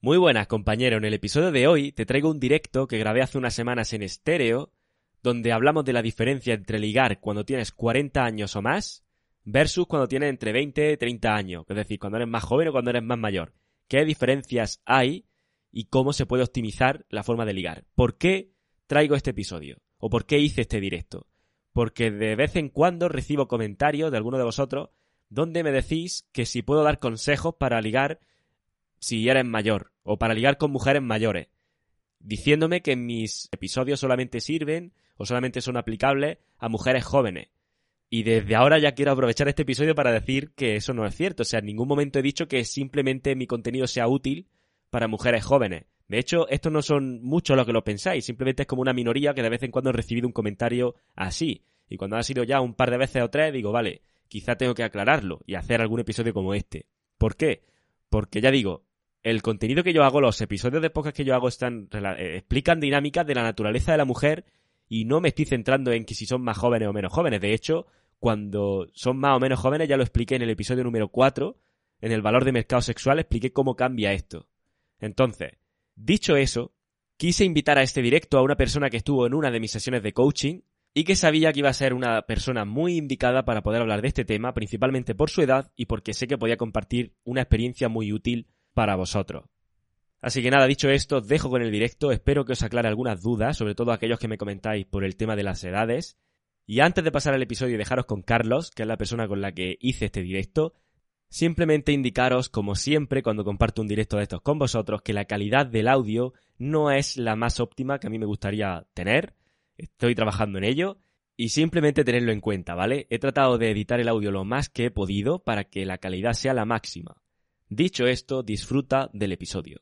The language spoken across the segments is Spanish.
Muy buenas, compañero. En el episodio de hoy te traigo un directo que grabé hace unas semanas en estéreo, donde hablamos de la diferencia entre ligar cuando tienes 40 años o más versus cuando tienes entre 20 y 30 años, es decir, cuando eres más joven o cuando eres más mayor. ¿Qué diferencias hay y cómo se puede optimizar la forma de ligar? ¿Por qué traigo este episodio? ¿O por qué hice este directo? Porque de vez en cuando recibo comentarios de alguno de vosotros donde me decís que si puedo dar consejos para ligar si eres mayor o para ligar con mujeres mayores, diciéndome que mis episodios solamente sirven o solamente son aplicables a mujeres jóvenes. Y desde ahora ya quiero aprovechar este episodio para decir que eso no es cierto. O sea, en ningún momento he dicho que simplemente mi contenido sea útil para mujeres jóvenes. De hecho, estos no son muchos los que lo pensáis, simplemente es como una minoría que de vez en cuando he recibido un comentario así. Y cuando ha sido ya un par de veces o tres, digo, vale, quizá tengo que aclararlo y hacer algún episodio como este. ¿Por qué? Porque ya digo, el contenido que yo hago, los episodios de podcast que yo hago están eh, explican dinámicas de la naturaleza de la mujer y no me estoy centrando en que si son más jóvenes o menos jóvenes. De hecho, cuando son más o menos jóvenes, ya lo expliqué en el episodio número 4, en el valor de mercado sexual, expliqué cómo cambia esto. Entonces, dicho eso, quise invitar a este directo a una persona que estuvo en una de mis sesiones de coaching y que sabía que iba a ser una persona muy indicada para poder hablar de este tema, principalmente por su edad y porque sé que podía compartir una experiencia muy útil para vosotros. Así que nada, dicho esto, dejo con el directo, espero que os aclare algunas dudas, sobre todo aquellos que me comentáis por el tema de las edades. Y antes de pasar al episodio y dejaros con Carlos, que es la persona con la que hice este directo, simplemente indicaros, como siempre cuando comparto un directo de estos con vosotros, que la calidad del audio no es la más óptima que a mí me gustaría tener. Estoy trabajando en ello y simplemente tenerlo en cuenta, ¿vale? He tratado de editar el audio lo más que he podido para que la calidad sea la máxima. Dicho esto, disfruta del episodio.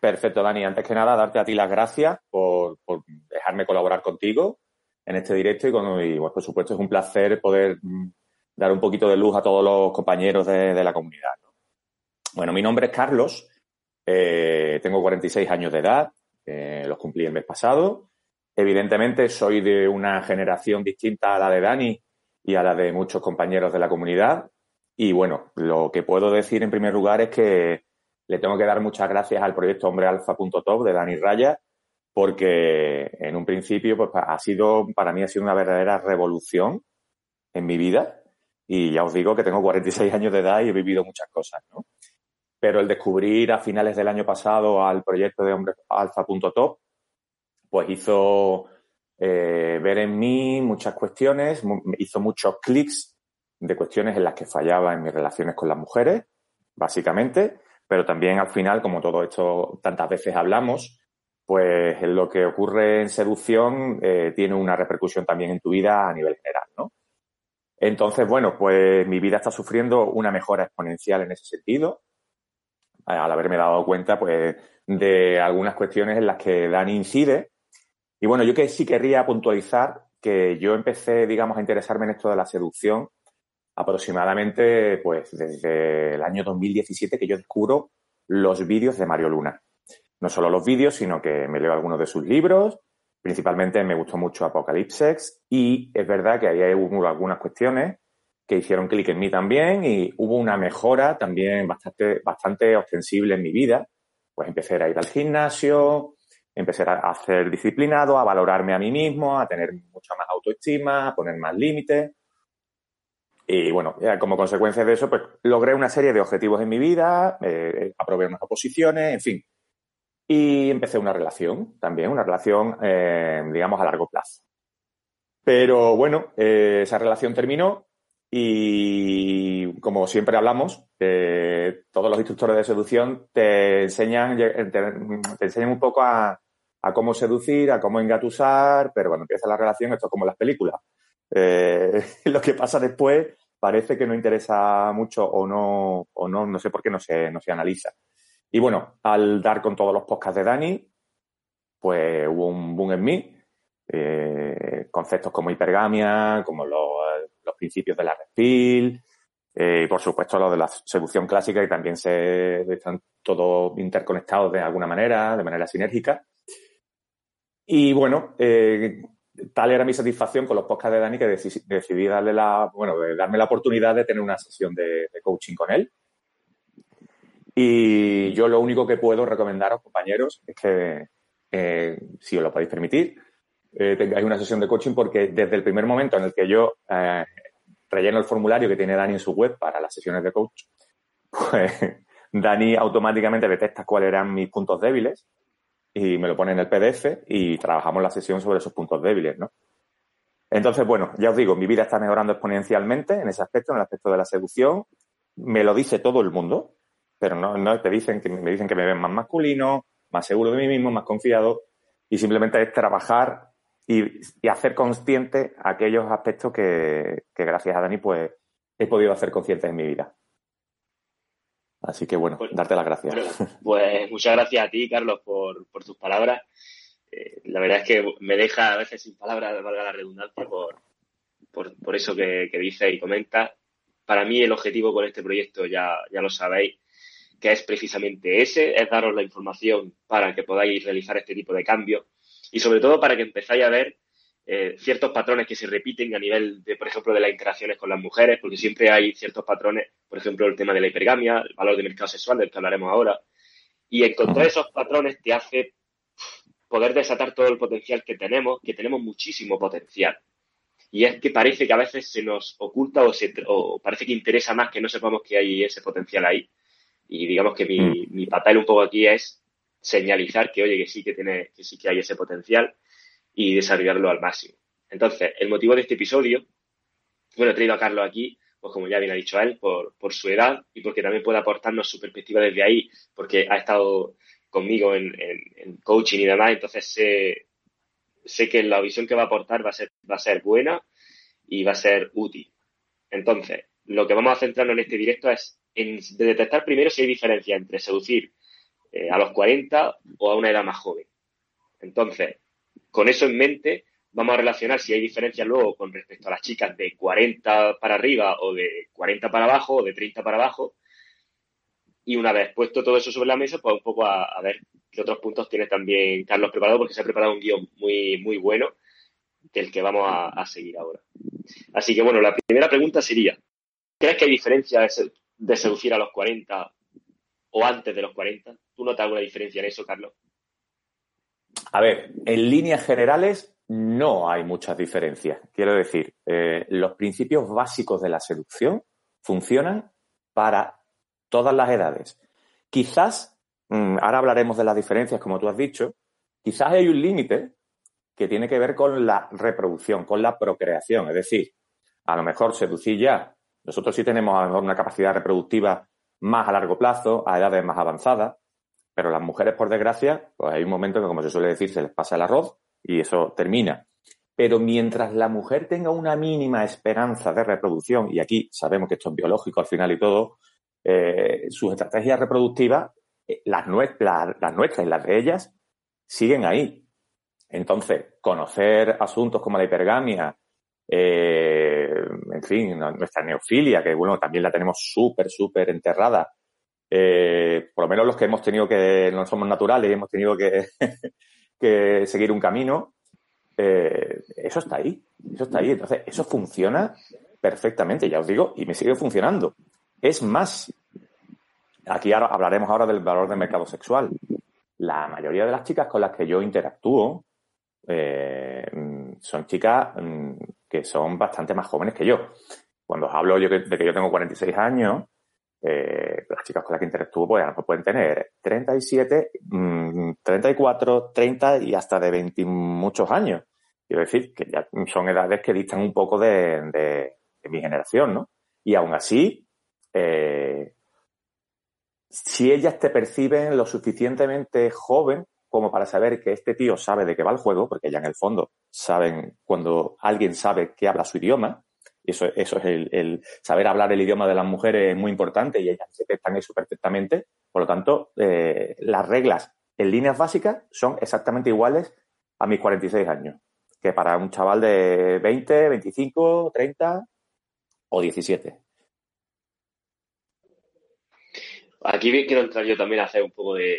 Perfecto, Dani. Antes que nada, darte a ti las gracias por, dejarme colaborar contigo en este directo y, por supuesto es un placer poder mm, dar un poquito de luz a todos los compañeros de, la comunidad. Bueno, mi nombre es Carlos, eh, tengo 46 años de edad, eh, los cumplí el mes pasado. Evidentemente soy de una generación distinta a la de Dani y a la de muchos compañeros de la comunidad. Y bueno, lo que puedo decir en primer lugar es que le tengo que dar muchas gracias al proyecto hombrealfa.top de Dani Raya, porque en un principio pues, ha sido, para mí ha sido una verdadera revolución en mi vida. Y ya os digo que tengo 46 años de edad y he vivido muchas cosas, ¿no? Pero el descubrir a finales del año pasado al proyecto de hombrealfa.top, pues hizo eh, ver en mí muchas cuestiones, hizo muchos clics de cuestiones en las que fallaba en mis relaciones con las mujeres, básicamente, pero también al final, como todo esto tantas veces hablamos, pues lo que ocurre en seducción eh, tiene una repercusión también en tu vida a nivel general, ¿no? Entonces, bueno, pues mi vida está sufriendo una mejora exponencial en ese sentido, al haberme dado cuenta, pues, de algunas cuestiones en las que Dani incide. Y bueno, yo que sí querría puntualizar que yo empecé, digamos, a interesarme en esto de la seducción aproximadamente pues desde el año 2017 que yo descubro los vídeos de Mario Luna. No solo los vídeos, sino que me leo algunos de sus libros. Principalmente me gustó mucho Apocalypse y es verdad que ahí hubo algunas cuestiones que hicieron clic en mí también y hubo una mejora también bastante, bastante ostensible en mi vida. Pues empecé a ir al gimnasio, empecé a hacer disciplinado, a valorarme a mí mismo, a tener mucha más autoestima, a poner más límites. Y bueno, como consecuencia de eso, pues logré una serie de objetivos en mi vida, eh, aprobé unas oposiciones, en fin. Y empecé una relación también, una relación, eh, digamos, a largo plazo. Pero bueno, eh, esa relación terminó y como siempre hablamos, todos los instructores de seducción te enseñan, te, enseñan un poco a, cómo seducir, a cómo engatusar, pero cuando empieza la relación, esto es como las películas. lo que pasa después parece que no interesa mucho o no, o no, no sé por qué no se, no se analiza. Y bueno, al dar con todos los podcasts de Dani, pues hubo un boom en mí. Eh, conceptos como hipergamia, como los, principios de la reptil, eh, y por supuesto lo de la seducción clásica, y también se están todos interconectados de alguna manera, de manera sinérgica. Y bueno, eh, tal era mi satisfacción con los podcasts de Dani que decidí, darle la, bueno, darme la oportunidad de tener una sesión de, coaching con él. Y yo lo único que puedo recomendaros, compañeros, es que, eh, si os lo podéis permitir, eh, tengáis una sesión de coaching porque desde el primer momento en el que yo eh, relleno el formulario que tiene Dani en su web para las sesiones de coach, pues Dani automáticamente detecta cuáles eran mis puntos débiles y me lo pone en el PDF y trabajamos la sesión sobre esos puntos débiles, ¿no? Entonces, bueno, ya os digo, mi vida está mejorando exponencialmente en ese aspecto, en el aspecto de la seducción. Me lo dice todo el mundo, pero no, no te dicen que me dicen que me ven más masculino, más seguro de mí mismo, más confiado, y simplemente es trabajar y, hacer consciente aquellos aspectos que, que, gracias a Dani, pues he podido hacer conscientes en mi vida. Así que bueno, pues, darte las gracias. Pues muchas gracias a ti, Carlos, por, por tus palabras. Eh, la verdad es que me deja a veces sin palabras, valga la redundancia, por, por, por eso que, que dice y comenta. Para mí el objetivo con este proyecto, ya, ya lo sabéis, que es precisamente ese, es daros la información para que podáis realizar este tipo de cambios y sobre todo para que empezáis a ver eh, ciertos patrones que se repiten a nivel de, por ejemplo, de las interacciones con las mujeres, porque siempre hay ciertos patrones, por ejemplo, el tema de la hipergamia, el valor de mercado sexual, del que hablaremos ahora, y encontrar esos patrones te hace poder desatar todo el potencial que tenemos, que tenemos muchísimo potencial. Y es que parece que a veces se nos oculta o, se, o parece que interesa más que no sepamos que hay ese potencial ahí. Y digamos que mi, mm. mi papel un poco aquí es señalizar que, oye, que sí que tiene, que sí que hay ese potencial y desarrollarlo al máximo. Entonces, el motivo de este episodio, bueno, he traído a Carlos aquí, pues como ya bien ha dicho él, por, su edad y porque también puede aportarnos su perspectiva desde ahí, porque ha estado conmigo en, en, coaching y demás, entonces sé, sé que la visión que va a aportar va a ser, va a ser buena y va a ser útil. Entonces, lo que vamos a centrarnos en este directo es en detectar primero si hay diferencia entre seducir eh, a los 40 o a una edad más joven. Entonces, con eso en mente, vamos a relacionar si hay diferencias luego con respecto a las chicas de 40 para arriba o de 40 para abajo o de 30 para abajo. Y una vez puesto todo eso sobre la mesa, pues un poco a, ver qué otros puntos tiene también Carlos preparado, porque se ha preparado un guion muy, muy bueno del que vamos a, seguir ahora. Así que bueno, la primera pregunta sería, ¿crees que hay diferencia de seducir a los 40 o antes de los 40? ¿Tú notas alguna diferencia en eso, Carlos? A ver, en líneas generales no hay muchas diferencias. Quiero decir, eh, los principios básicos de la seducción funcionan para todas las edades. Quizás, mm, ahora hablaremos de las diferencias, como tú has dicho, quizás hay un límite que tiene que ver con la reproducción, con la procreación. Es decir, a lo mejor seducir ya. Nosotros sí tenemos a lo mejor una capacidad reproductiva más a largo plazo, a edades más avanzadas, pero las mujeres, por desgracia, pues hay un momento en que, como se suele decir, se les pasa el arroz y eso termina. Pero mientras la mujer tenga una mínima esperanza de reproducción, y aquí sabemos que esto es biológico al final y todo, eh, sus estrategias reproductivas, eh, las, nuestras, las nuestras y las de ellas, siguen ahí. Entonces, conocer asuntos como la hipergamia, eh, en fin, nuestra neofilia, que bueno, también la tenemos súper, súper enterrada, eh, por lo menos los que hemos tenido que, no somos naturales y hemos tenido que, seguir un camino, eh, eso está ahí, eso está ahí. Entonces, eso funciona perfectamente, ya os digo, y me sigue funcionando. Es más, aquí ahora, hablaremos ahora del valor del mercado sexual. La mayoría de las chicas con las que yo interactúo eh, son chicas mm, que son bastante más jóvenes que yo. Cuando os hablo yo de que yo tengo 46 años, eh, las chicas con las que interactúo pues, pueden tener 37, 34, 30 y hasta de 20 muchos años. Quiero decir que ya son edades que distan un poco de, mi generación, ¿no? Y aún así, eh, si ellas te perciben lo suficientemente joven como para saber que este tío sabe de qué va el juego, porque ya en el fondo saben cuando alguien sabe que habla su idioma, Eso, eso es el, saber hablar el idioma de las mujeres es muy importante y ellas detectan eso perfectamente. Por lo tanto, eh, las reglas en líneas básicas son exactamente iguales a mis 46 años que para un chaval de 20, 25, 30 o 17. Aquí quiero entrar yo también a hacer un poco de.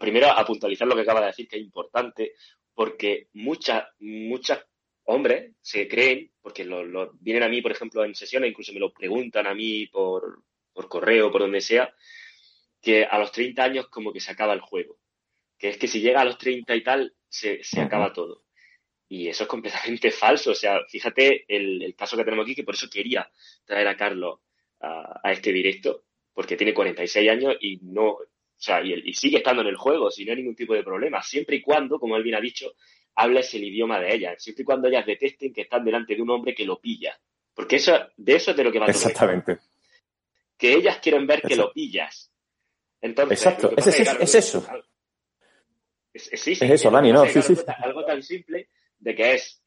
Primero, a puntualizar lo que acaba de decir, que es importante, porque muchas, muchas hombres se creen, porque lo, vienen a mí, por ejemplo, en sesiones, incluso me lo preguntan a mí por, por correo, por donde sea, que a los 30 años como que se acaba el juego. Que es que si llega a los 30 y tal, se, se acaba todo. Y eso es completamente falso. O sea, fíjate el, caso que tenemos aquí, que por eso quería traer a Carlos a, este directo, porque tiene 46 años y no, o sea, y, sigue estando en el juego sin ningún tipo de problema, siempre y cuando, como él bien ha dicho, hables el idioma de ellas, siempre y cuando ellas detesten que están delante de un hombre que lo pilla. Porque eso, de eso es de lo que va a Exactamente. Que ellas quieren ver que lo pillas. Entonces, Exacto, es, eso. Es, eso, Dani, no, sí, sí. Algo tan simple de que es,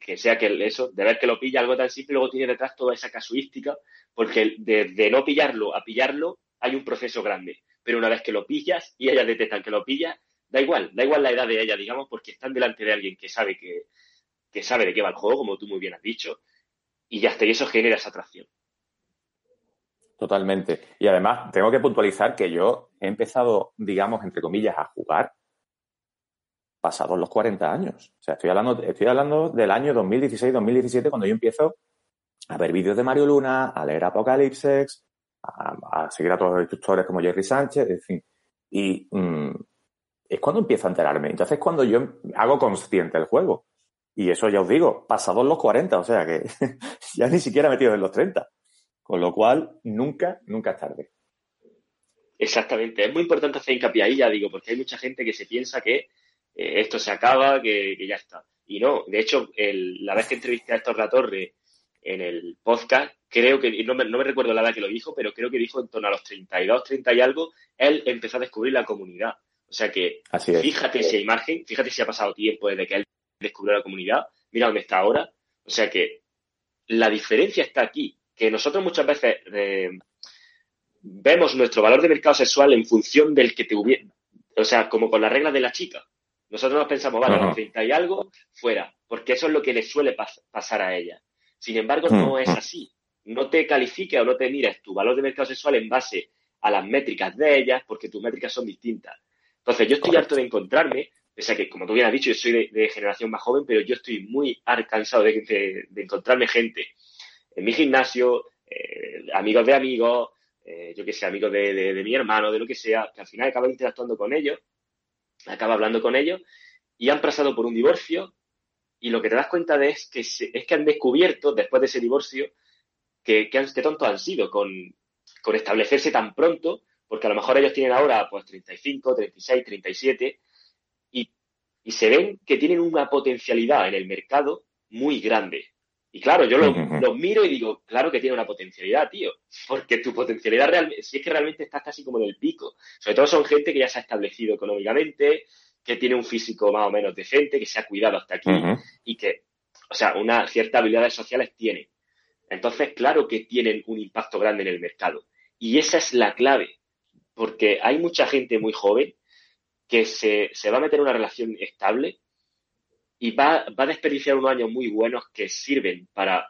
que, sea que eso, de ver que lo pilla algo tan simple, luego tiene detrás toda esa casuística, porque de, no pillarlo a pillarlo hay un proceso grande. Pero una vez que lo pillas y ellas detectan que lo pillas, da igual, da igual la edad de ella, digamos, porque están delante de alguien que sabe que, que sabe de qué va el juego, como tú muy bien has dicho, y ya está, y eso genera esa atracción. Totalmente. Y además, tengo que puntualizar que yo he empezado, digamos, entre comillas, a jugar pasados los 40 años. O sea, estoy hablando, estoy hablando del año 2016-2017 cuando yo empiezo a ver vídeos de Mario Luna, a leer Apocalypse, a, a seguir a todos los instructores como Jerry Sánchez, en fin. Y mm, es cuando empiezo a enterarme. Entonces es cuando yo hago consciente el juego. Y eso ya os digo, pasados los 40, o sea que ya ni siquiera metido en los 30. Con lo cual, nunca, nunca es tarde. Exactamente. Es muy importante hacer hincapié ahí, ya digo, porque hay mucha gente que se piensa que eh, esto se acaba, que, ya está. Y no, de hecho, la vez que entrevisté a Héctor La Torre en el podcast, creo que, no me, no me recuerdo la edad que lo dijo, pero creo que dijo en torno a los 32, 30 y algo, él empezó a descubrir la comunidad. O sea que, fíjate esa imagen, fíjate si ha pasado tiempo desde que él descubrió la comunidad, mira dónde está ahora. O sea que la diferencia está aquí, que nosotros muchas veces eh, vemos nuestro valor de mercado sexual en función del que te hubiera, o sea, como con las reglas de la chica. Nosotros nos pensamos, vale, los 30 y algo, fuera, porque eso es lo que le suele pasar a ella. Sin embargo, no es así. No te califique o no te mires tu valor de mercado sexual en base a las métricas de ellas, porque tus métricas son distintas. Entonces, yo estoy harto de encontrarme, pese a que, como tú bien has dicho, yo soy de, generación más joven, pero yo estoy muy cansado de, encontrarme gente en mi gimnasio, eh, amigos de amigos, eh, yo que sé, amigos de, de, mi hermano, de lo que sea, que al final acabo interactuando con ellos acaba hablando con ellos y han pasado por un divorcio y lo que te das cuenta de es que, es que han descubierto después de ese divorcio que, que, han, tontos han sido con, con, establecerse tan pronto, porque a lo mejor ellos tienen ahora pues 35, 36, 37 y, y se ven que tienen una potencialidad en el mercado muy grande. Y claro, yo los lo miro y digo, claro que tiene una potencialidad, tío. Porque tu potencialidad realmente, si es que realmente estás casi como en el pico. Sobre todo son gente que ya se ha establecido económicamente, que tiene un físico más o menos decente, que se ha cuidado hasta aquí y que, o sea, unas ciertas habilidades sociales tienen. Entonces, claro que tienen un impacto grande en el mercado. Y esa es la clave. Porque hay mucha gente muy joven que se, se va a meter en una relación estable y va, va a desperdiciar unos años muy buenos que sirven para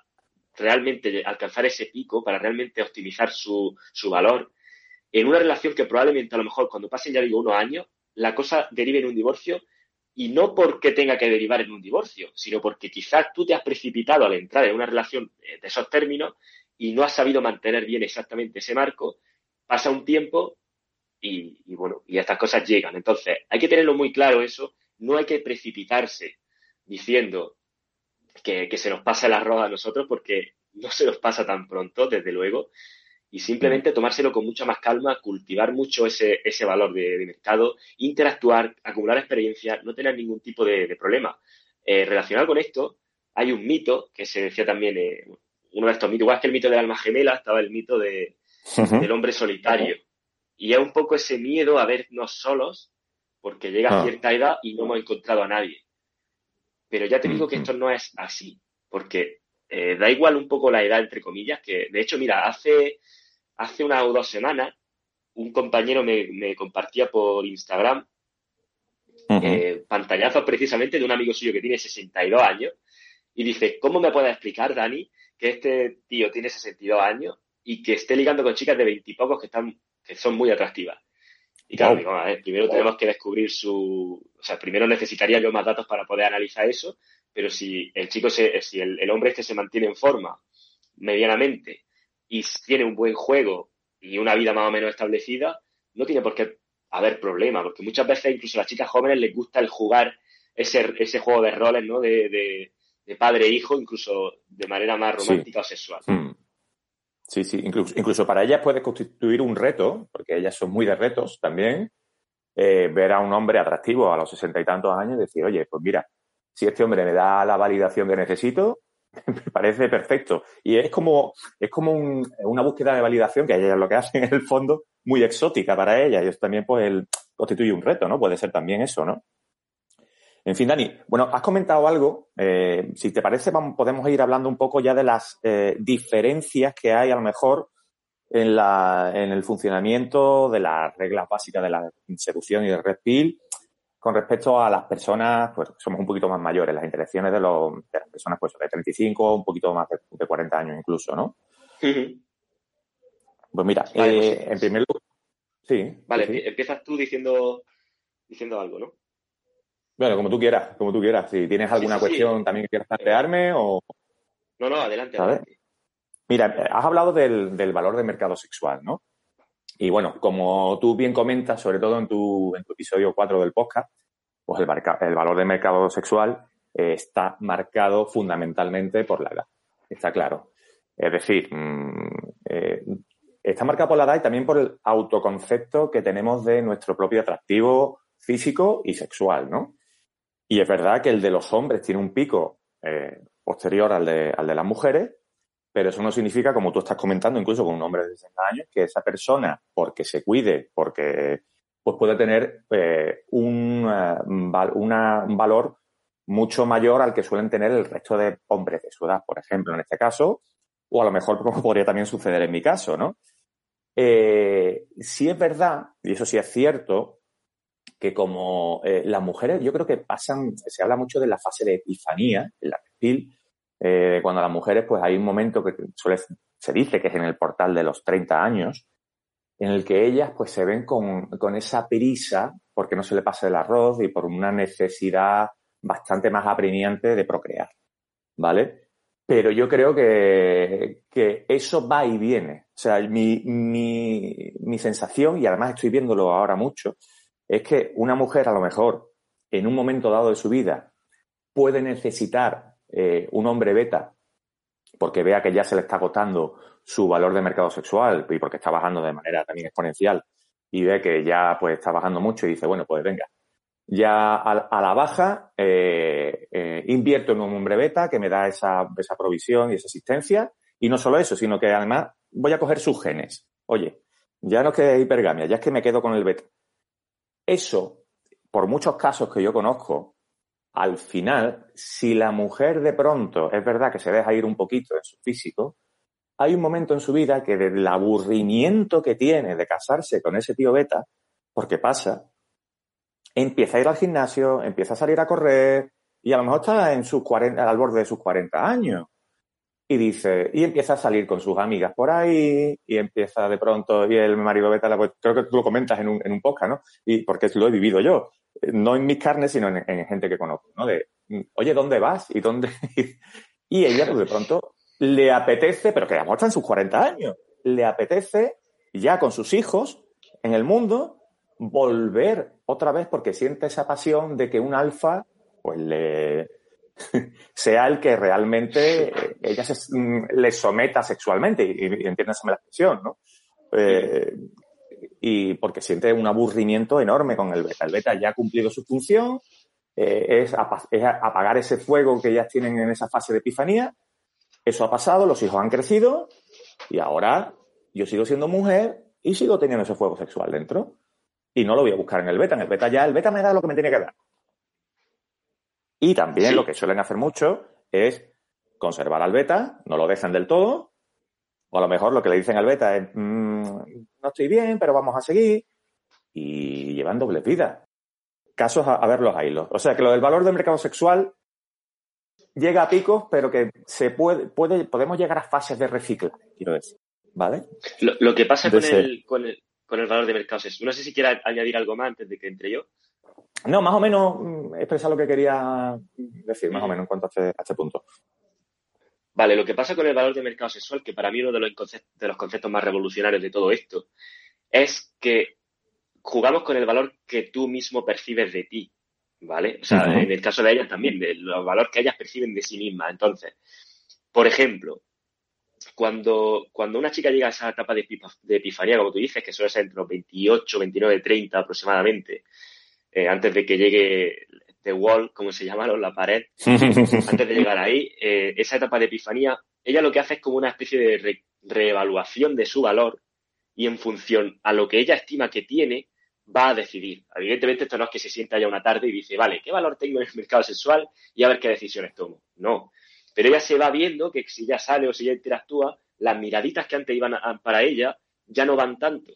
realmente alcanzar ese pico, para realmente optimizar su, su valor, en una relación que probablemente a lo mejor cuando pasen ya digo unos años, la cosa derive en un divorcio y no porque tenga que derivar en un divorcio, sino porque quizás tú te has precipitado al entrar en una relación de esos términos y no has sabido mantener bien exactamente ese marco, pasa un tiempo y, y bueno, y estas cosas llegan. Entonces, hay que tenerlo muy claro eso, no hay que precipitarse diciendo que, se nos pasa el arroz a nosotros porque no se nos pasa tan pronto, desde luego, y simplemente tomárselo con mucha más calma, cultivar mucho ese, ese valor de, mercado, interactuar, acumular experiencia, no tener ningún tipo de, problema. Eh, relacionado con esto, hay un mito que se decía también, eh, uno de estos mitos, igual que el mito del alma gemela, estaba el mito de, del hombre solitario. Y es un poco ese miedo a vernos solos porque llega a ah. cierta edad y no hemos encontrado a nadie. Pero ya te digo que esto no es así, porque eh, da igual un poco la edad, entre comillas, que de hecho, mira, hace, hace una o dos semanas un compañero me, compartía por Instagram eh, pantallazos precisamente de un amigo suyo que tiene 62 años y dice, ¿cómo me puedes explicar, Dani, que este tío tiene 62 años y que esté ligando con chicas de veintipocos que están que son muy atractivas? Y claro, digo, a ver, primero tenemos que descubrir su... O sea, primero necesitaría yo más datos para poder analizar eso, pero si el chico, se, si el, hombre este se mantiene en forma medianamente y tiene un buen juego y una vida más o menos establecida, no tiene por qué haber problema, porque muchas veces incluso a las chicas jóvenes les gusta el jugar ese, ese juego de roles, ¿no? De, padre e hijo, incluso de manera más romántica o sexual. Hmm. Sí, sí, incluso, incluso para ellas puede constituir un reto, porque ellas son muy de retos también, eh, ver a un hombre atractivo a los sesenta y tantos años y decir, oye, pues mira, si este hombre me da la validación que necesito, me parece perfecto. Y es como, es como una búsqueda de validación que ellas lo que hacen en el fondo muy exótica para ellas. Y eso también pues constituye un reto, ¿no? Puede ser también eso, ¿no? En fin, Dani, bueno, has comentado algo. Eh, si te parece, vamos, podemos ir hablando un poco ya de las eh, diferencias que hay a lo mejor en, la, en el funcionamiento de las reglas básicas de la seducción y del red pill con respecto a las personas, pues somos un poquito más mayores, las interacciones de, los, de las personas pues de 35, un poquito más de, 40 años incluso, ¿no? Pues mira, eh, pues en primer lugar, sí. Vale, empiezas tú diciendo, diciendo algo, ¿no? Bueno, como tú quieras, como tú quieras. Si tienes alguna cuestión también que quieras plantearme o... No, no, adelante, adelante. Mira, has hablado del, valor del mercado sexual, ¿no? Y bueno, como tú bien comentas, sobre todo en tu, en tu episodio 4 del podcast, pues el, el valor del mercado sexual eh, está marcado fundamentalmente por la edad. Está claro. Es decir, mm, eh, está marcado por la edad y también por el autoconcepto que tenemos de nuestro propio atractivo físico y sexual, ¿no? Y es verdad que el de los hombres tiene un pico eh, posterior al de, al de las mujeres, pero eso no significa, como tú estás comentando, incluso con un hombre de 60 años, que esa persona, porque se cuide, porque pues puede tener eh, un, uh, un valor mucho mayor al que suelen tener el resto de hombres de su edad, por ejemplo, en este caso, o a lo mejor podría también suceder en mi caso, ¿no? Eh, sí es verdad, y eso sí es cierto, que como eh, las mujeres, yo creo que pasan, se habla mucho de la fase de epifanía, en la perfil, eh, cuando las mujeres, pues hay un momento que suele, se dice que es en el portal de los 30 años, en el que ellas pues se ven con, con esa prisa, porque no se le pasa el arroz y por una necesidad bastante más apremiante de procrear, ¿vale? Pero yo creo que, que eso va y viene. O sea, mi, mi, mi sensación, y además estoy viéndolo ahora mucho, es que una mujer a lo mejor en un momento dado de su vida puede necesitar eh, un hombre beta porque vea que ya se le está agotando su valor de mercado sexual y porque está bajando de manera también exponencial y ve que ya pues está bajando mucho y dice, bueno, pues venga, ya a, la baja eh, eh, invierto en un hombre beta que me da esa, esa provisión y esa asistencia y no solo eso, sino que además voy a coger sus genes. Oye, ya no es que hipergamia, ya es que me quedo con el beta. Eso, por muchos casos que yo conozco, al final, si la mujer de pronto es verdad que se deja ir un poquito en su físico, hay un momento en su vida que del aburrimiento que tiene de casarse con ese tío beta, porque pasa, empieza a ir al gimnasio, empieza a salir a correr y a lo mejor está en sus 40, al borde de sus 40 años y dice, y empieza a salir con sus amigas por ahí, y empieza de pronto, y el marido beta, pues, creo que tú lo comentas en un, en un podcast, ¿no? Y porque lo he vivido yo, no en mis carnes, sino en, gente que conozco, ¿no? De, oye, ¿dónde vas? ¿Y dónde? y ella, pues de pronto, le apetece, pero que a está en sus 40 años, le apetece, ya con sus hijos, en el mundo, volver otra vez porque siente esa pasión de que un alfa, pues le, sea el que realmente ella se, mm, le someta sexualmente, y, y la expresión, ¿no? Eh, y porque siente un aburrimiento enorme con el beta. El beta ya ha cumplido su función, eh, es, apagar ese fuego que ellas tienen en esa fase de epifanía. Eso ha pasado, los hijos han crecido y ahora yo sigo siendo mujer y sigo teniendo ese fuego sexual dentro. Y no lo voy a buscar en el beta. En el beta ya, el beta me da lo que me tiene que dar. Y también lo que suelen hacer mucho es conservar al beta, no lo dejan del todo, o a lo mejor lo que le dicen al beta es, mm, no estoy bien, pero vamos a seguir, y llevan doble vida. Casos a, ver los hilos. O sea que lo del valor del mercado sexual llega a picos, pero que se puede, puede podemos llegar a fases de reciclaje, quiero decir. ¿Vale? Lo, que pasa con el, con el, con, el, valor de mercado sexual, no sé si quiera añadir algo más antes de que entre yo. No, más o menos mm, expresa lo que quería decir, más o menos en cuanto a este, a este punto. Vale, lo que pasa con el valor de mercado sexual, que para mí uno de los, conceptos, de los conceptos más revolucionarios de todo esto, es que jugamos con el valor que tú mismo percibes de ti, ¿vale? O sea, en el caso de ellas también, de los valores que ellas perciben de sí mismas. Entonces, por ejemplo, cuando, cuando una chica llega a esa etapa de, epifanía, como tú dices, que suele ser entre los 28, 29, 30 aproximadamente, eh, antes de que llegue The Wall, como se llama, la pared, antes de llegar ahí, eh, esa etapa de epifanía, ella lo que hace es como una especie de reevaluación de su valor y en función a lo que ella estima que tiene, va a decidir. Evidentemente esto no es que se sienta ya una tarde y dice, vale, ¿qué valor tengo en el mercado sexual? Y a ver qué decisiones tomo. No. Pero ella se va viendo que si ya sale o si ya interactúa, las miraditas que antes iban para ella ya no van tanto.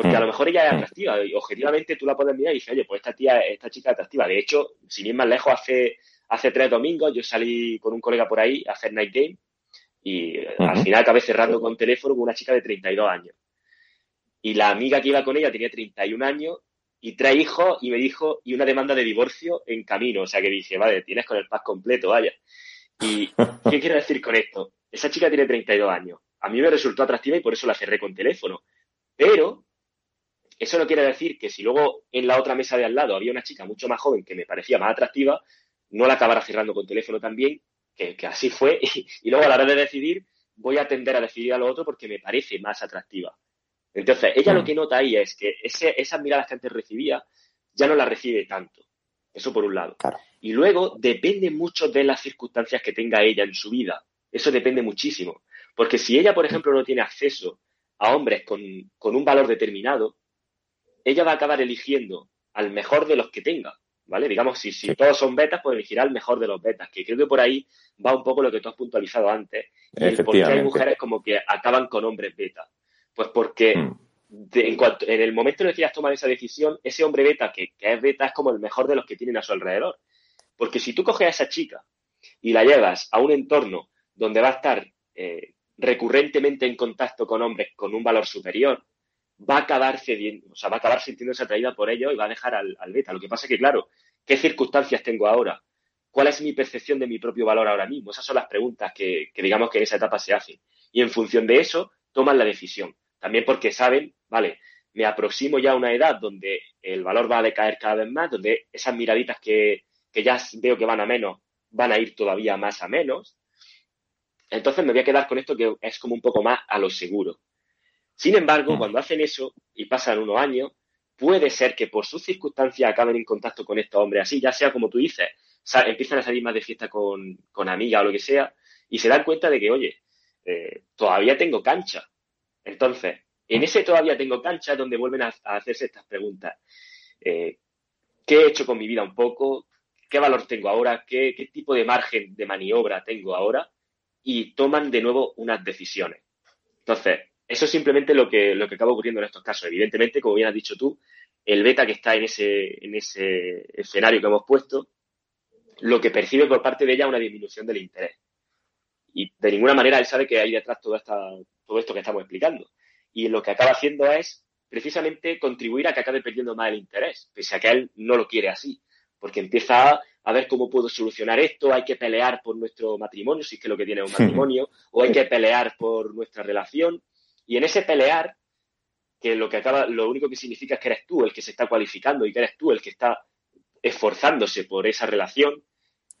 Porque a lo mejor ella es atractiva y objetivamente tú la puedes mirar y dices, oye, pues esta tía, esta chica es atractiva. De hecho, sin ir más lejos, hace, hace tres domingos yo salí con un colega por ahí a hacer night game y al final acabé cerrando con teléfono con una chica de 32 años. Y la amiga que iba con ella tenía 31 años y tres hijos y me dijo, y una demanda de divorcio en camino. O sea que dije, vale, tienes con el paz completo, vaya. ¿Y qué quiero decir con esto? Esa chica tiene 32 años. A mí me resultó atractiva y por eso la cerré con teléfono. Pero eso no quiere decir que si luego en la otra mesa de al lado había una chica mucho más joven que me parecía más atractiva, no la acabara cerrando con teléfono también, que, así fue. Y, luego a la hora de decidir, voy a tender a decidir a lo otro porque me parece más atractiva. Entonces, ella lo mm. que nota ahí es que esas miradas que antes recibía ya no las recibe tanto. Eso por un lado. Y luego depende mucho de las circunstancias que tenga ella en su vida. Eso depende muchísimo. Porque si ella, por ejemplo, no tiene acceso a hombres con, con un valor determinado, ella va a acabar eligiendo al mejor de los que tenga, ¿vale? Digamos, si, si todos son betas, pues elegirá al mejor de los betas, que creo que por ahí va un poco lo que tú has puntualizado antes, y el por qué hay mujeres como que acaban con hombres beta. Pues porque hmm. en, cuanto, en el momento en el que ellas toman esa decisión, ese hombre beta que, es beta es como el mejor de los que tienen a su alrededor. Porque si tú coges a esa chica y la llevas a un entorno donde va a estar eh, recurrentemente en contacto con hombres con un valor superior, va a acabar cediendo, o sea, va a acabar sintiéndose atraída por ello y va a dejar al, beta. Lo que pasa es que, claro, ¿qué circunstancias tengo ahora? ¿Cuál es mi percepción de mi propio valor ahora mismo? Esas son las preguntas que, digamos que en esa etapa se hacen. Y en función de eso, toman la decisión. También porque saben, vale, me aproximo ya a una edad donde el valor va a decaer cada vez más, donde esas miraditas que, que ya veo que van a menos, van a ir todavía más a menos. Entonces me voy a quedar con esto que es como un poco más a lo seguro. Sin embargo, mm. cuando hacen eso y pasan unos años, puede ser que por sus circunstancias acaben en contacto con estos hombres así, ya sea como tú dices, empiezan a salir más de fiesta con, con amigas o lo que sea, y se dan cuenta de que, oye, eh, todavía tengo cancha. Entonces, en ese todavía tengo cancha es donde vuelven a, hacerse estas preguntas. Eh, ¿Qué he hecho con mi vida un poco? ¿Qué valor tengo ahora? ¿Qué, ¿Qué tipo de margen de maniobra tengo ahora? Y toman de nuevo unas decisiones. Entonces, eso es simplemente lo que, lo que acaba ocurriendo en estos casos. Evidentemente, como bien has dicho tú, el beta que está en ese, en ese escenario que hemos puesto, lo que percibe por parte de ella es una disminución del interés. Y de ninguna manera él sabe que hay detrás todo, esta, todo esto que estamos explicando. Y lo que acaba haciendo es precisamente contribuir a que acabe perdiendo más el interés, pese a que él no lo quiere así. Porque empieza a, ver cómo puedo solucionar esto, hay que pelear por nuestro matrimonio, si es que lo que tiene es un matrimonio, o hay que pelear por nuestra relación, y en ese pelear, que lo que acaba, lo único que significa es que eres tú el que se está cualificando y que eres tú el que está esforzándose por esa relación,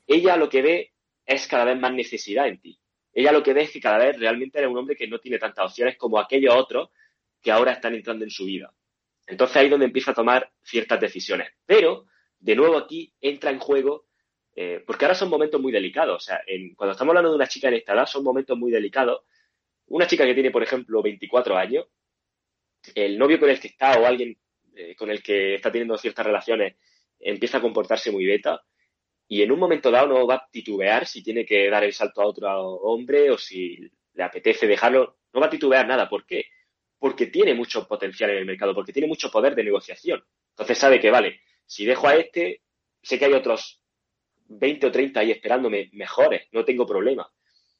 ella lo que ve es cada vez más necesidad en ti. Ella lo que ve es que cada vez realmente eres un hombre que no tiene tantas opciones como aquellos otros que ahora están entrando en su vida. Entonces ahí es donde empieza a tomar ciertas decisiones. Pero, de nuevo aquí entra en juego, eh, porque ahora son momentos muy delicados. O sea, cuando estamos hablando de una chica en esta edad, son momentos muy delicados una chica que tiene, por ejemplo, 24 años, el novio con el que está o alguien eh, con el que está teniendo ciertas relaciones empieza a comportarse muy beta, y en un momento dado no va a titubear si tiene que dar el salto a otro hombre o si le apetece dejarlo, no va a titubear nada. ¿Por qué? Porque tiene mucho potencial en el mercado, porque tiene mucho poder de negociación. Entonces sabe que, vale, si dejo a este, sé que hay otros 20 o 30 ahí esperándome mejores, no tengo problema.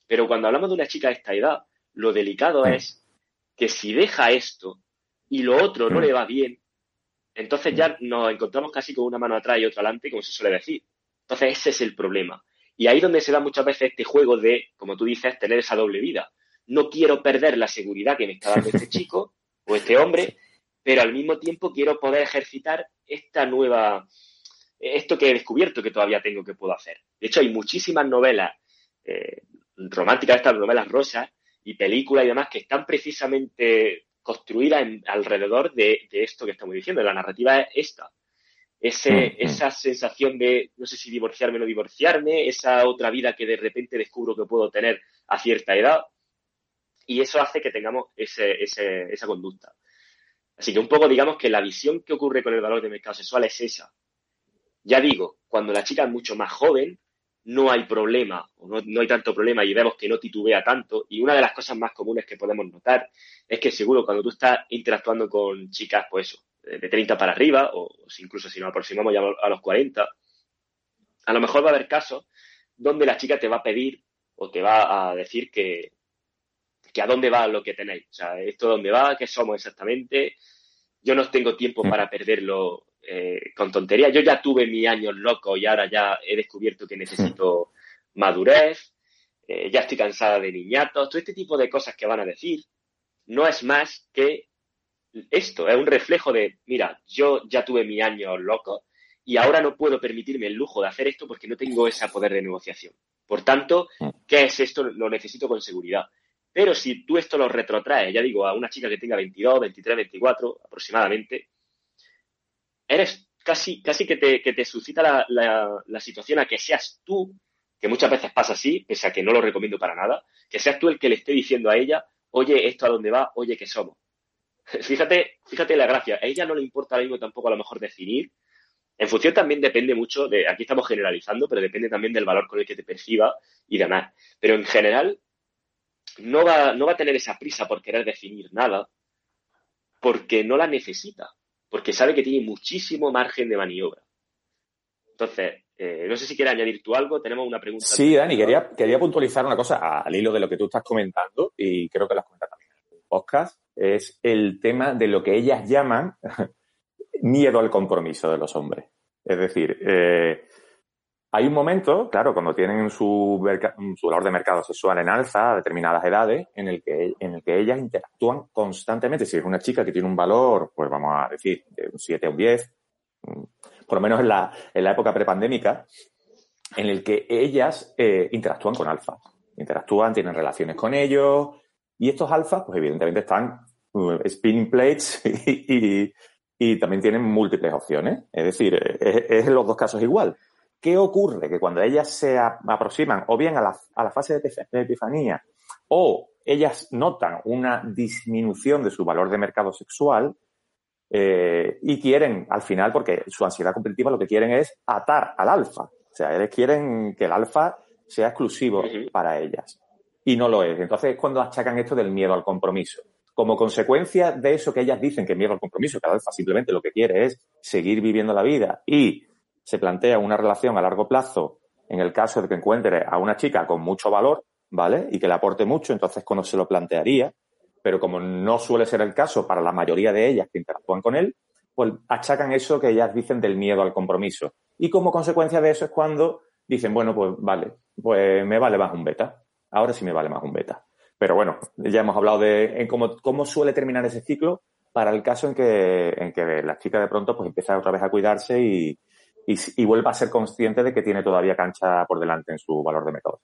Pero cuando hablamos de una chica de esta edad, lo delicado mm. es que si deja esto y lo otro no mm. le va bien, entonces ya nos encontramos casi con una mano atrás y otra adelante, como se suele decir. Entonces ese es el problema. Y ahí donde se da muchas veces este juego de, como tú dices, tener esa doble vida. No quiero perder la seguridad que me está dando este chico o este hombre, pero al mismo tiempo quiero poder ejercitar esta nueva, esto que he descubierto que todavía tengo que puedo hacer. De hecho, hay muchísimas novelas eh, románticas, estas novelas rosas y películas y demás que están precisamente construidas alrededor de, de, esto que estamos diciendo. La narrativa es esta. Ese, mm, mm. esa sensación de no sé si divorciarme o no divorciarme, esa otra vida que de repente descubro que puedo tener a cierta edad. Y eso hace que tengamos ese, ese, esa conducta. Así que un poco digamos que la visión que ocurre con el valor de mercado sexual es esa. Ya digo, cuando la chica es mucho más joven, no hay problema, o no, no, hay tanto problema y vemos que no titubea tanto. Y una de las cosas más comunes que podemos notar es que seguro cuando tú estás interactuando con chicas, pues eso, de 30 para arriba, o incluso si nos aproximamos ya a los 40, a lo mejor va a haber casos donde la chica te va a pedir o te va a decir que, que a dónde va lo que tenéis. O sea, esto dónde va, qué somos exactamente. Yo no tengo tiempo para perderlo eh, con tonterías. Yo ya tuve mi años loco y ahora ya he descubierto que necesito madurez. Eh, ya estoy cansada de niñatos. Todo este tipo de cosas que van a decir no es más que esto es un reflejo de, mira, yo ya tuve mi año loco y ahora no puedo permitirme el lujo de hacer esto porque no tengo ese poder de negociación. Por tanto, ¿qué es esto? Lo necesito con seguridad. Pero si tú esto lo retrotraes, ya digo, a una chica que tenga 22, 23, 24 aproximadamente, eres casi, que, te, que suscita la, la, situación a que seas tú, que muchas veces pasa así, pese a que no lo recomiendo para nada, que seas tú el que le esté diciendo a ella, oye, esto a dónde va, oye, ¿qué somos? Fíjate, fíjate la gracia. A ella no le importa ahora mismo tampoco a lo mejor definir. En función también depende mucho de, aquí estamos generalizando, pero depende también del valor con el que te perciba y demás. Pero en general, no va a tener esa prisa por querer definir nada, porque no la necesita, porque sabe que tiene muchísimo margen de maniobra. Entonces, eh, no sé si quieres añadir tú algo, tenemos una pregunta. Sí, Dani, quería, quería puntualizar una cosa al hilo de lo que tú estás comentando y creo que las comentas también en el podcast es el tema de lo que ellas llaman miedo al compromiso de los hombres. Es decir, eh, hay un momento, claro, cuando tienen su, su valor de mercado sexual en alza a determinadas edades, en el, que, en el que ellas interactúan constantemente. Si es una chica que tiene un valor, pues vamos a decir, de un 7 a un 10, mm, por lo menos en la, en la época prepandémica, en el que ellas eh, interactúan con alfa. Interactúan, tienen relaciones con ellos, y estos alfas, pues evidentemente están uh, spinning plates y, y, también tienen múltiples opciones. Es decir, es, en los dos casos igual. ¿Qué ocurre? Que cuando ellas se aproximan o bien a la, a la fase de epifanía o ellas notan una disminución de su valor de mercado sexual eh, y quieren, al final, porque su ansiedad competitiva lo que quieren es atar al alfa. O sea, ellos quieren que el alfa sea exclusivo para ellas y no lo es. Entonces es cuando achacan esto del miedo al compromiso. Como consecuencia de eso que ellas dicen que miedo al compromiso, que alfa simplemente lo que quiere es seguir viviendo la vida y se plantea una relación a largo plazo en el caso de que encuentre a una chica con mucho valor, ¿vale? Y que le aporte mucho, entonces cuando se lo plantearía, pero como no suele ser el caso para la mayoría de ellas que interactúan con él, pues achacan eso que ellas dicen del miedo al compromiso. Y como consecuencia de eso es cuando dicen, bueno, pues vale, pues me vale más un beta ahora sí me vale más un beta. Pero bueno, ya hemos hablado de cómo, cómo suele terminar ese ciclo para el caso en que, en que la chica de pronto pues empieza otra vez a cuidarse y, y, vuelva a ser consciente de que tiene todavía cancha por delante en su valor de mercado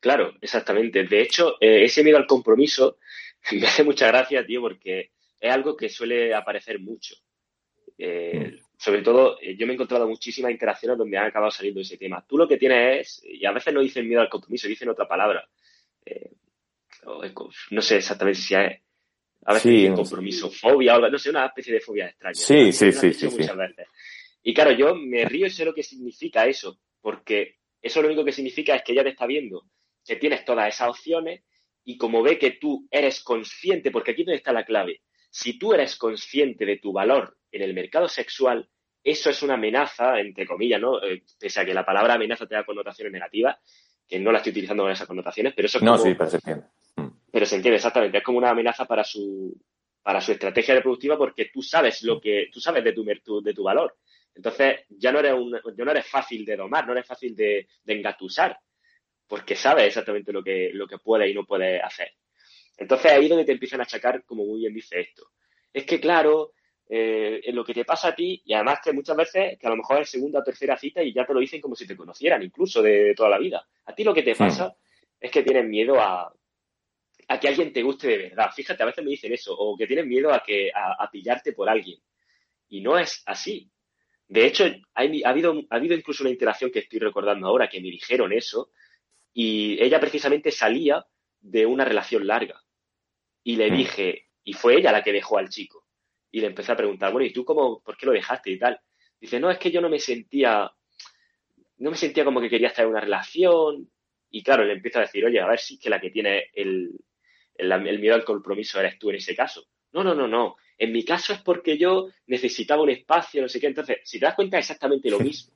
Claro, exactamente. De hecho, eh, ese miedo al compromiso me hace mucha gracia, tío, porque es algo que suele aparecer mucho. Eh, mm sobre todo, eh, yo me he encontrado muchísimas interacciones donde han acabado saliendo ese tema. Tú lo que tienes es, y a veces no dicen miedo al compromiso, dicen otra palabra. Eh, no sé exactamente si es, a veces dicen compromiso, fobia, o no sé, una especie de fobia extraña. Sí, sí, sí, sí, muchas veces. Y claro, yo me río y sé lo que significa eso, porque eso lo único que significa es que ella te está viendo que tienes todas esas opciones y como ve que tú eres consciente, porque aquí donde está la clave, si tú eres consciente de tu valor en el mercado sexual, eso es una amenaza, entre comillas, ¿no? Eh, pese a que la palabra amenaza te da connotaciones negativas, que no la estoy utilizando con esas connotaciones, pero eso es No, sí, pero se entiende. Mm. Pero se entiende, exactamente. Es como una amenaza para su, para su estrategia reproductiva porque tú sabes lo que, tú sabes de tu, de tu valor. Entonces, ya no eres un, ya no eres fácil de domar, no eres fácil de, engatusar, porque sabes exactamente lo que, lo que puedes y no puedes hacer. Entonces, ahí es donde te empiezan a achacar, como muy bien dice esto. Es que, claro, eh, en lo que te pasa a ti, y además que muchas veces, que a lo mejor es segunda o tercera cita y ya te lo dicen como si te conocieran, incluso de, toda la vida. A ti lo que te pasa es que tienes miedo a, a que alguien te guste de verdad. Fíjate, a veces me dicen eso, o que tienes miedo a, que, a, pillarte por alguien. Y no es así. De hecho, ha, habido, ha habido incluso una interacción que estoy recordando ahora, que me dijeron eso, y ella precisamente salía de una relación larga. Y le mm. dije, y fue ella la que dejó al chico. Y le empecé a preguntar, bueno, ¿y tú cómo, por qué lo dejaste y tal? Dice, no, es que yo no me sentía, no me sentía como que quería estar en una relación. Y claro, le empiezo a decir, oye, a ver si es que la que tiene el, el, miedo al compromiso eres tú en ese caso. No, no, no, no. En mi caso es porque yo necesitaba un espacio, no sé qué. Entonces, si te das cuenta, es exactamente lo mismo.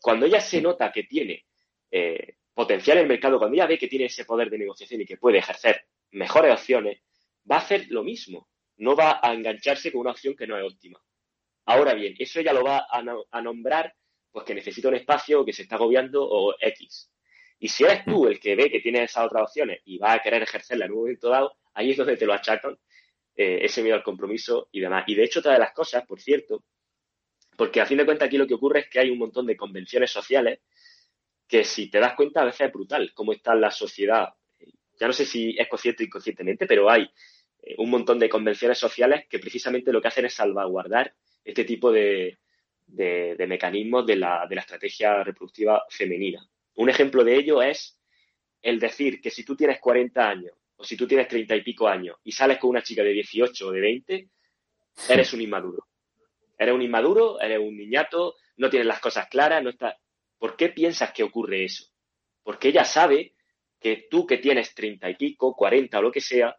Cuando ella se nota que tiene eh, potencial en el mercado, cuando ella ve que tiene ese poder de negociación y que puede ejercer mejores opciones, va a hacer lo mismo. No va a engancharse con una opción que no es óptima. Ahora bien, eso ella lo va a, a nombrar pues que necesita un espacio, que se está agobiando o X. Y si eres tú el que ve que tiene esas otras opciones y va a querer ejercerla en un momento dado, ahí es donde te lo achacan eh, ese miedo al compromiso y demás. Y de hecho, otra de las cosas, por cierto, porque a fin de cuentas aquí lo que ocurre es que hay un montón de convenciones sociales que si te das cuenta a veces es brutal cómo está la sociedad. Ya no sé si es consciente o inconscientemente, pero hay eh, un montón de convenciones sociales que precisamente lo que hacen es salvaguardar este tipo de, de, mecanismos de la, de la estrategia reproductiva femenina. Un ejemplo de ello es el decir que si tú tienes 40 años o si tú tienes 30 y pico años y sales con una chica de 18 o de 20, eres un inmaduro. Eres un inmaduro, eres un niñato, no tienes las cosas claras, no estás... ¿Por qué piensas que ocurre eso? Porque ella sabe que tú que tienes 30 y pico, 40 o lo que sea,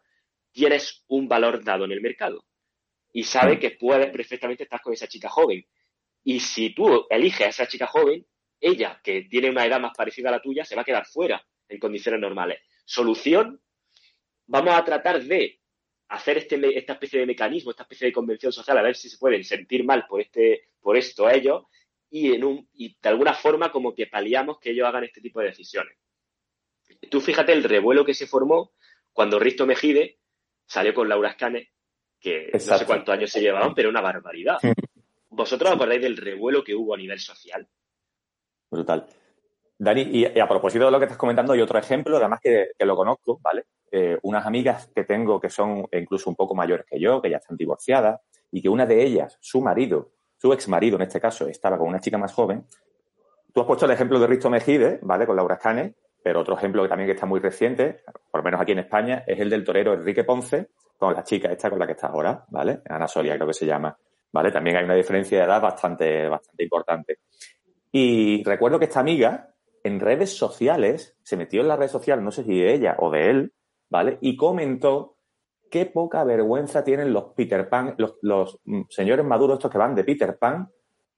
tienes un valor dado en el mercado. Y sabe mm. que puedes perfectamente estar con esa chica joven. Y si tú eliges a esa chica joven, ella, que tiene una edad más parecida a la tuya, se va a quedar fuera en condiciones normales. Solución, vamos a tratar de hacer este, esta especie de mecanismo, esta especie de convención social, a ver si se pueden sentir mal por, este, por esto a ellos y, en un, y de alguna forma como que paliamos que ellos hagan este tipo de decisiones. Tú fíjate el revuelo que se formó cuando Risto Mejide salió con Laura Scane, que no sé cuántos años se llevaban, pero una barbaridad. ¿Vosotros acordáis del revuelo que hubo a nivel social? Brutal. Dani, y, a propósito de lo que estás comentando, hay otro ejemplo, además que, lo conozco, ¿vale? Eh, unas amigas que tengo que son incluso un poco mayores que yo, que ya están divorciadas, y que una de ellas, su marido, su ex marido en este caso, estaba con una chica más joven. Tú has puesto el ejemplo de Risto Mejide, ¿vale? Con Laura Scane, pero otro ejemplo que también que está muy reciente, por lo menos aquí en España, es el del torero Enrique Ponce con la chica esta con la que está ahora, ¿vale? Ana Soria creo que se llama, ¿vale? También hay una diferencia de edad bastante, bastante importante. Y recuerdo que esta amiga en redes sociales se metió en la red social, no sé si de ella o de él, ¿vale? Y comentó qué poca vergüenza tienen los Peter Pan, los, mm, señores maduros estos que van de Peter Pan,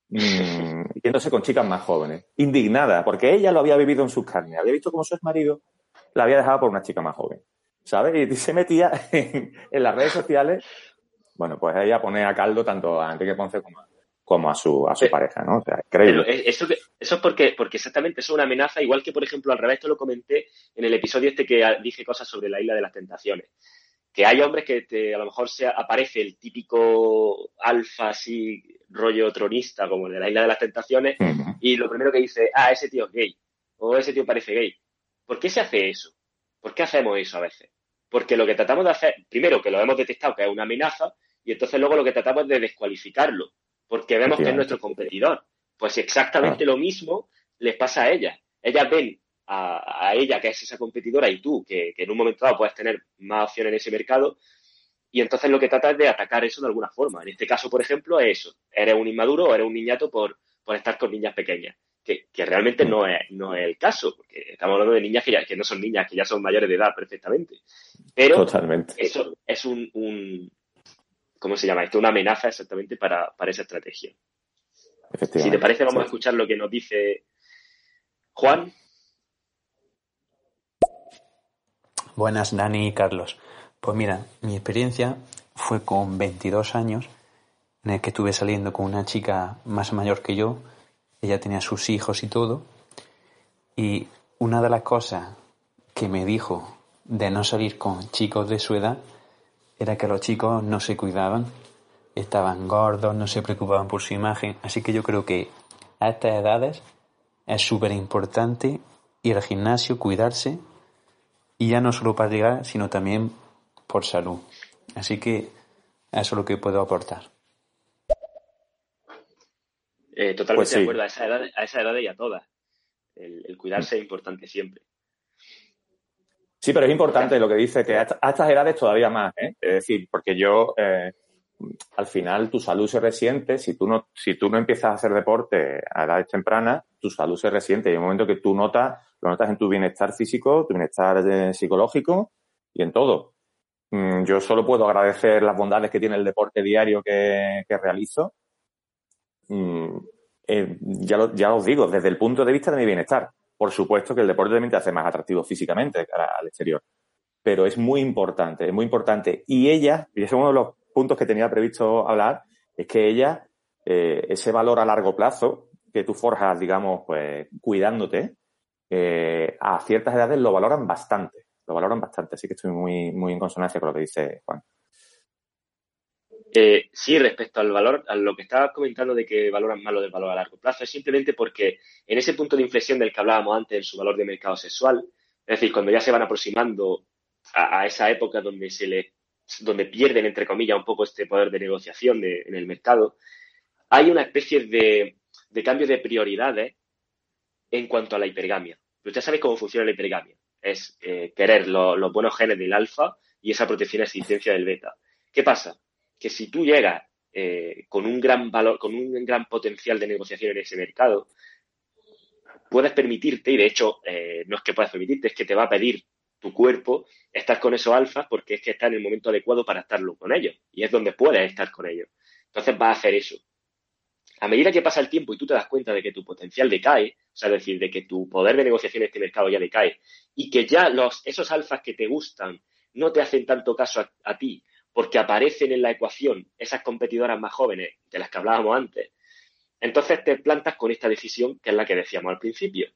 mmm, yéndose con chicas más jóvenes. Indignada, porque ella lo había vivido en sus carnes. Había visto cómo su ex marido la había dejado por una chica más joven. ¿Sabes? Y se metía en, las redes sociales. Bueno, pues ella pone a caldo tanto a Enrique Ponce como a, como a su, a su pareja, ¿no? O sea, eso, eso es porque, porque exactamente es una amenaza, igual que, por ejemplo, al revés, esto lo comenté en el episodio este que dije cosas sobre la isla de las tentaciones. Que hay hombres que te, a lo mejor se aparece el típico alfa así, rollo tronista, como el de la isla de las tentaciones, y lo primero que dice, ah, ese tío es gay, o ese tío parece gay. ¿Por qué se hace eso? ¿Por qué hacemos eso a veces? Porque lo que tratamos de hacer, primero que lo hemos detectado que es una amenaza, y entonces luego lo que tratamos es de descualificarlo porque vemos que es nuestro competidor. Pues exactamente lo mismo les pasa a ellas. Ellas ven a, ella, que es esa competidora, y tú, que, en un momento dado puedes tener más opciones en ese mercado, y entonces lo que trata es de atacar eso de alguna forma. En este caso, por ejemplo, es eso. Eres un inmaduro o eres un niñato por, por estar con niñas pequeñas. Que, que realmente no es, no es el caso, porque estamos hablando de niñas que, ya, que no son niñas, que ya son mayores de edad perfectamente. Pero Totalmente. eso es un, un, ¿cómo se llama esto? Una amenaza exactamente para, para esa estrategia. Si te parece, vamos a escuchar lo que nos dice Juan. Buenas, Dani y Carlos. Pues mira, mi experiencia fue con 22 años, en el que estuve saliendo con una chica más mayor que yo. Ella tenía sus hijos y todo. Y una de las cosas que me dijo de no salir con chicos de su edad era que los chicos no se cuidaban, estaban gordos, no se preocupaban por su imagen. Así que yo creo que a estas edades es súper importante ir al gimnasio, cuidarse, y ya no solo para llegar, sino también por salud. Así que eso es lo que puedo aportar. Eh, totalmente pues sí. de acuerdo, a esa edad, a esa edad y a todas. El, el cuidarse es importante siempre. Sí, pero es importante lo que dice, que a, estas edades todavía más, ¿eh? Es decir, porque yo, eh, al final, tu salud se resiente, si tú, no, si tú no empiezas a hacer deporte a edades tempranas, tu salud se resiente y hay un momento que tú notas, lo notas en tu bienestar físico, tu bienestar eh, psicológico y en todo. Mm, yo solo puedo agradecer las bondades que tiene el deporte diario que, que realizo. Mm, eh, ya, lo, ya os digo, desde el punto de vista de mi bienestar. Por supuesto que el deporte también te hace más atractivo físicamente al exterior. Pero es muy importante, es muy importante. Y ella, y ese es uno de los puntos que tenía previsto hablar, es que ella, eh, ese valor a largo plazo que tú forjas, digamos, pues cuidándote, eh, a ciertas edades lo valoran bastante lo valoran bastante, así que estoy muy, muy en consonancia con lo que dice Juan. Eh, sí, respecto al valor, a lo que estabas comentando de que valoran más lo del valor a largo plazo, es simplemente porque en ese punto de inflexión del que hablábamos antes, en su valor de mercado sexual, es decir, cuando ya se van aproximando a, esa época donde se le, donde pierden, entre comillas, un poco este poder de negociación en el mercado, hay una especie de, de cambio de prioridades en cuanto a la hipergamia. Usted sabe cómo funciona la hipergamia es eh, querer lo, los buenos genes del alfa y esa protección y asistencia del beta. ¿Qué pasa? Que si tú llegas eh, con un gran valor, con un gran potencial de negociación en ese mercado, puedes permitirte, y de hecho eh, no es que puedas permitirte, es que te va a pedir tu cuerpo estar con esos alfas porque es que está en el momento adecuado para estarlo con ellos y es donde puedes estar con ellos. Entonces vas a hacer eso. A medida que pasa el tiempo y tú te das cuenta de que tu potencial decae, o sea, es decir, de que tu poder de negociación en este mercado ya decae y que ya los, esos alfas que te gustan no te hacen tanto caso a, a ti porque aparecen en la ecuación esas competidoras más jóvenes de las que hablábamos antes, entonces te plantas con esta decisión que es la que decíamos al principio.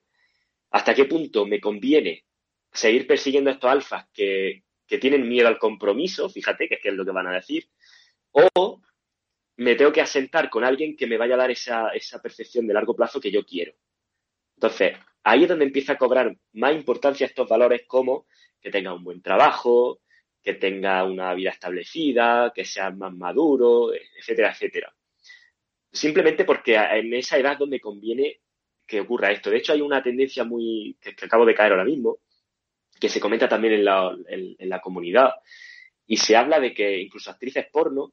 ¿Hasta qué punto me conviene seguir persiguiendo a estos alfas que, que tienen miedo al compromiso? Fíjate que es, que es lo que van a decir. O me tengo que asentar con alguien que me vaya a dar esa, esa percepción de largo plazo que yo quiero. Entonces, ahí es donde empieza a cobrar más importancia estos valores como que tenga un buen trabajo, que tenga una vida establecida, que sea más maduro, etcétera, etcétera. Simplemente porque en esa edad donde conviene que ocurra esto. De hecho, hay una tendencia muy que, acabo de caer ahora mismo, que se comenta también en la, en, la comunidad, y se habla de que incluso actrices porno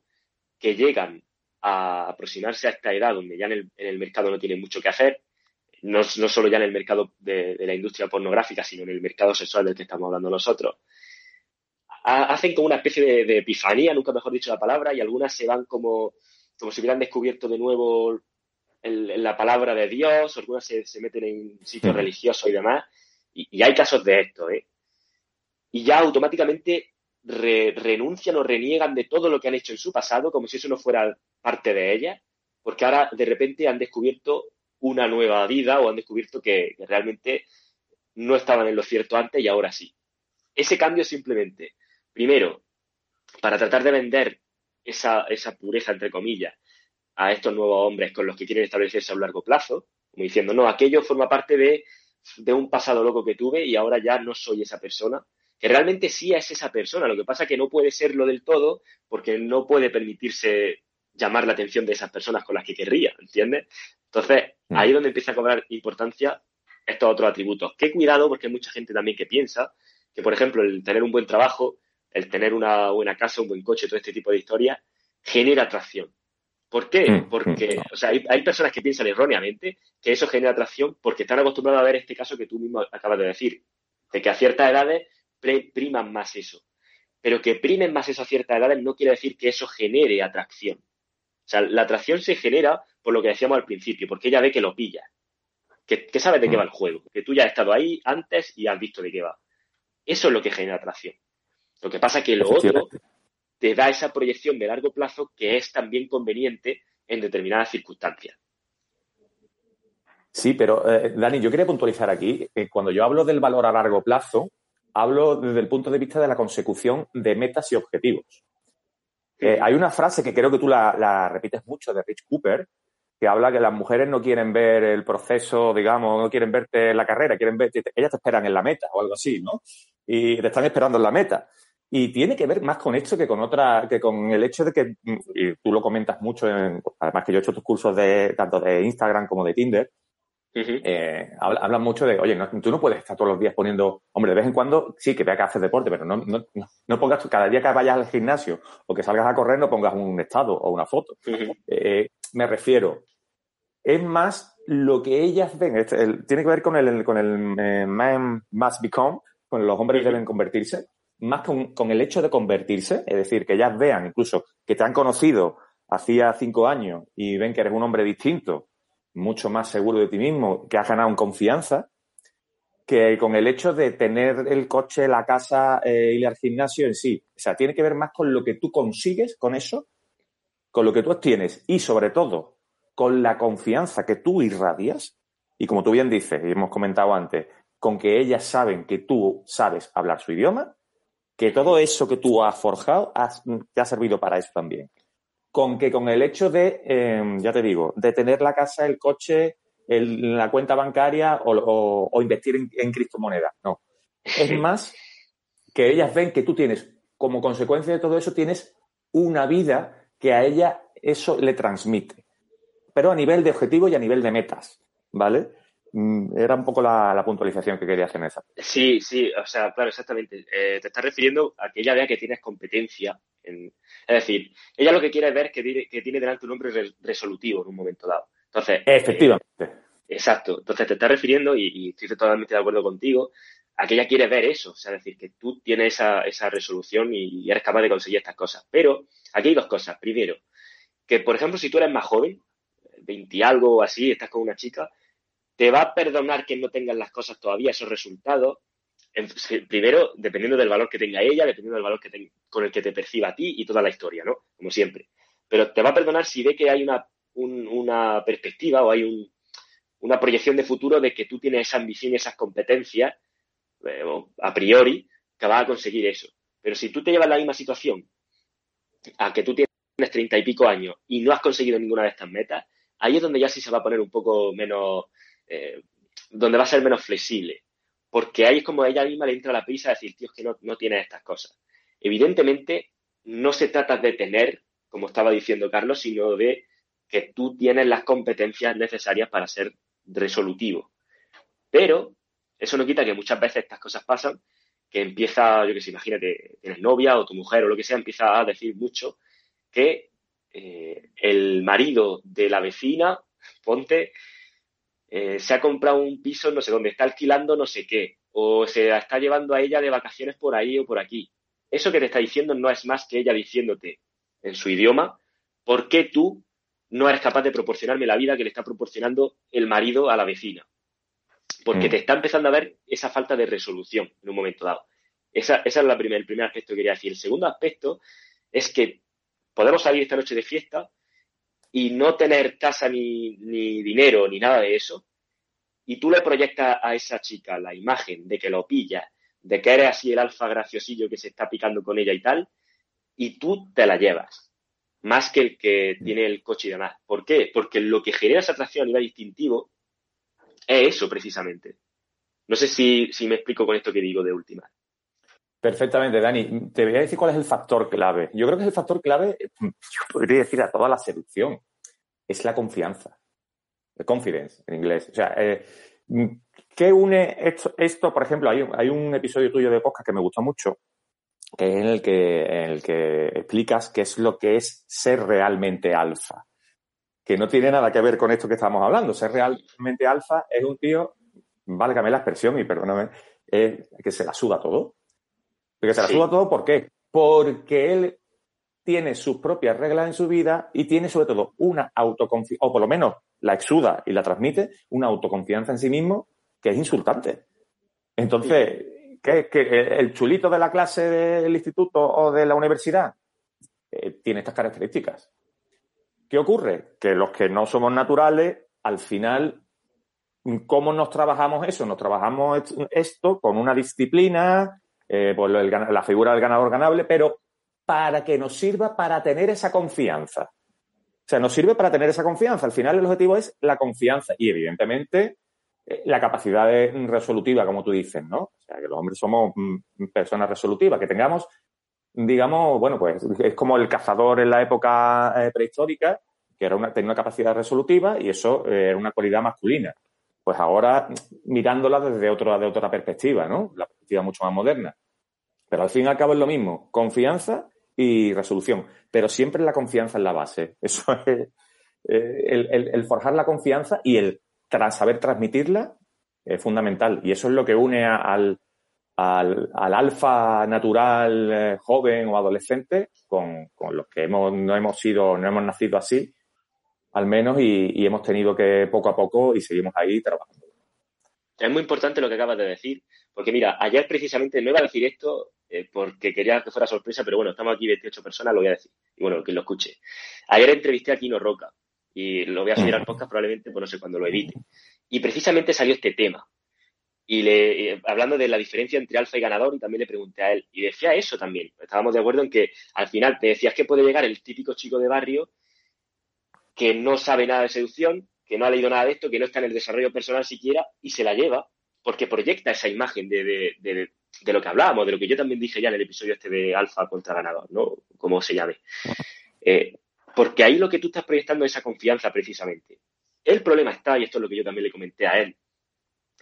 que llegan a aproximarse a esta edad donde ya en el, en el mercado no tienen mucho que hacer, no, solo ya en el mercado de, la industria pornográfica, sino en el mercado sexual del que estamos hablando nosotros, ha, hacen como una especie de, de, epifanía, nunca mejor dicho la palabra, y algunas se van como, como si hubieran descubierto de nuevo el, la palabra de Dios, algunas se, se meten en sitios religiosos y demás, y, y, hay casos de esto, ¿eh? Y ya automáticamente re, renuncian o reniegan de todo lo que han hecho en su pasado, como si eso no fuera parte de ellas, porque ahora de repente han descubierto una nueva vida o han descubierto que, que realmente no estaban en lo cierto antes y ahora sí. Ese cambio simplemente, primero, para tratar de vender esa, esa pureza, entre comillas, a estos nuevos hombres con los que quieren establecerse a un largo plazo, como diciendo, no, aquello forma parte de, de un pasado loco que tuve y ahora ya no soy esa persona, que realmente sí es esa persona, lo que pasa que no puede serlo del todo porque no puede permitirse llamar la atención de esas personas con las que querría, ¿entiendes? Entonces, mm. ahí es donde empieza a cobrar importancia estos otros atributos. Qué cuidado, porque hay mucha gente también que piensa que, por ejemplo, el tener un buen trabajo el tener una buena casa, un buen coche, todo este tipo de historias, genera atracción. ¿Por qué? Mm, porque, mm. o sea, hay, personas que piensan erróneamente que eso genera atracción porque están acostumbrados a ver este caso que tú mismo acabas de decir, de que a ciertas edades priman más eso. Pero que primen más eso a ciertas edades no quiere decir que eso genere atracción. O sea, la atracción se genera por lo que decíamos al principio, porque ella ve que lo pilla, que, que sabes de qué va el juego, que tú ya has estado ahí antes y has visto de qué va. Eso es lo que genera atracción. Lo que pasa es que lo otro te da esa proyección de largo plazo que es también conveniente en determinadas circunstancias. Sí, pero eh, Dani, yo quería puntualizar aquí que cuando yo hablo del valor a largo plazo, hablo desde el punto de vista de la consecución de metas y objetivos. Eh, hay una frase que creo que tú la, repites mucho de Rich Cooper, que habla que las mujeres no quieren ver el proceso, digamos, no quieren verte en la carrera, quieren ver, ellas te esperan en la meta o algo así, ¿no? Y te están esperando en la meta. Y tiene que ver más con esto que con otra, que con el hecho de que, y tú lo comentas mucho, en, además que yo he hecho tus cursos de, tanto de Instagram como de Tinder, eh, hablan mucho de, oye, tú no puedes estar todos los días poniendo, hombre, de vez en cuando sí que vea que haces deporte, pero no, no, no pongas cada día que vayas al gimnasio o que salgas a correr, no pongas un estado o una foto. Eh, me refiero, es más lo que ellas ven, este, tiene que ver con el, con el eh, man must become, con los hombres deben convertirse más con, el hecho de convertirse, es decir, que ellas vean incluso que te han conocido hacía cinco años y ven que eres un hombre distinto, mucho más seguro de ti mismo, que has ganado en confianza, que con el hecho de tener el coche, la casa, eh, ir al gimnasio en sí. O sea, tiene que ver más con lo que tú consigues con eso, con lo que tú obtienes y sobre todo con la confianza que tú irradias. Y como tú bien dices, y hemos comentado antes, con que ellas saben que tú sabes hablar su idioma que todo eso que tú has forjado te ha servido para eso también. Con que con el hecho de, em, ya te digo, de tener la casa, el coche, la cuenta bancaria o, invertir en, criptomonedas. No. Es más que ellas ven que tú tienes, como consecuencia de todo eso, tienes una vida que a ella eso le transmite. Pero a nivel de objetivo y a nivel de metas, ¿vale? Mm, era un poco la, puntualización que quería hacer en esa. Sí, sí, o sea, claro, exactamente. Eh, te estás refiriendo a que ella vea que tienes competencia. En, es decir, ella lo que quiere es ver que tiene, que tiene delante un hombre resolutivo en un momento dado. Entonces, Efectivamente. exacto. Entonces te estás refiriendo, y, estoy totalmente de acuerdo contigo, a que ella quiere ver eso. O sea, es decir, que tú tienes esa, esa resolución y, eres capaz de conseguir estas cosas. Pero aquí hay dos cosas. Primero, que por ejemplo, si tú eres más joven, 20 algo o así, estás con una chica, te va a perdonar que no tengan las cosas todavía, esos resultados. primero, dependiendo del valor que tenga ella, dependiendo del valor que con el que te perciba a ti y toda la historia, ¿no? Como siempre. Pero te va a perdonar si ve que hay una, una perspectiva o hay una proyección de futuro de que tú tienes esa ambición y esas competencias, eh, a priori, que vas a conseguir eso. Pero si tú te llevas la misma situación a que tú tienes treinta y pico años y no has conseguido ninguna de estas metas, ahí es donde ya sí se va a poner un poco menos eh, donde va a ser menos flexible. Porque ahí es como a ella misma le entra la prisa de decir, tío, es que no, no tienes estas cosas. Evidentemente, no se trata de tener, como estaba diciendo Carlos, sino de que tú tienes las competencias necesarias para ser resolutivo. Pero eso no quita que muchas veces estas cosas pasan, que empieza, yo que sé, imagínate, tienes novia o tu mujer o lo que sea, empieza a decir mucho que eh, el marido de la vecina, ponte, eh, se ha comprado un piso no sé dónde, está alquilando no sé qué, o se la está llevando a ella de vacaciones por ahí o por aquí. Eso que te está diciendo no es más que ella diciéndote en su idioma, ¿por qué tú no eres capaz de proporcionarme la vida que le está proporcionando el marido a la vecina? Porque mm. te está empezando a ver esa falta de resolución en un momento dado. Esa, esa es la el primer aspecto que quería decir. El segundo aspecto es que podemos salir esta noche de fiesta y no tener casa ni, ni dinero ni nada de eso, y tú le proyectas a esa chica la imagen de que lo pilla, de que eres así el alfa graciosillo que se está picando con ella y tal, y tú te la llevas, más que el que tiene el coche y demás. ¿Por qué? Porque lo que genera esa atracción a nivel distintivo es eso precisamente. No sé si, si me explico con esto que digo de última. Perfectamente, Dani. Te voy a decir cuál es el factor clave. Yo creo que es el factor clave, yo podría decir a toda la seducción, es la confianza. The confidence, en inglés. O sea, eh, ¿qué une esto, esto? Por ejemplo, hay un, hay un episodio tuyo de podcast que me gusta mucho, que es en el que, en el que explicas qué es lo que es ser realmente alfa. Que no tiene nada que ver con esto que estamos hablando. Ser realmente alfa es un tío, válgame la expresión y perdóname, es que se la suda todo. Porque se la suda todo, ¿por qué? Porque él tiene sus propias reglas en su vida y tiene sobre todo una autoconfianza, o por lo menos la exuda y la transmite, una autoconfianza en sí mismo que es insultante. Entonces, ¿qué, el chulito de la clase del instituto o de la universidad eh, tiene estas características. ¿Qué ocurre? Que los que no somos naturales, al final, ¿cómo nos trabajamos eso? Nos trabajamos esto con una disciplina, eh, pues la figura del ganador ganable, pero para que nos sirva para tener esa confianza. O sea, nos sirve para tener esa confianza. Al final el objetivo es la confianza y evidentemente eh, la capacidad resolutiva, como tú dices, ¿no? O sea, que los hombres somos mm, personas resolutivas, que tengamos, digamos, bueno, pues es como el cazador en la época eh, prehistórica, que era una, tenía una capacidad resolutiva y eso eh, era una cualidad masculina. Pues ahora, mirándola desde otra, de otra perspectiva, ¿no? La perspectiva mucho más moderna. Pero al fin y al cabo es lo mismo, confianza y resolución. Pero siempre la confianza en la base. Eso es el, forjar la confianza y el saber transmitirla es fundamental. Y eso es lo que une al, al, alfa natural eh, joven o adolescente con, los que hemos, no hemos sido, no hemos nacido así, al menos, y, hemos tenido que poco a poco y seguimos ahí trabajando. Es muy importante lo que acabas de decir, porque mira, ayer precisamente no iba a decir esto eh, porque quería que fuera sorpresa, pero bueno, estamos aquí 28 personas, lo voy a decir. Y bueno, que lo escuche. Ayer entrevisté a Kino Roca y lo voy a subir al podcast probablemente, pues no sé cuándo lo edite. Y precisamente salió este tema. Y le, eh, hablando de la diferencia entre alfa y ganador, y también le pregunté a él, y decía eso también. Estábamos de acuerdo en que al final te decías que puede llegar el típico chico de barrio que no sabe nada de seducción, que no ha leído nada de esto, que no está en el desarrollo personal siquiera, y se la lleva, porque proyecta esa imagen de, de, lo que hablábamos, de lo que yo también dije ya en el episodio este de alfa contra ganador, ¿no? Como se llame. Eh, porque ahí lo que tú estás proyectando es esa confianza precisamente. El problema está, y esto es lo que yo también le comenté a él,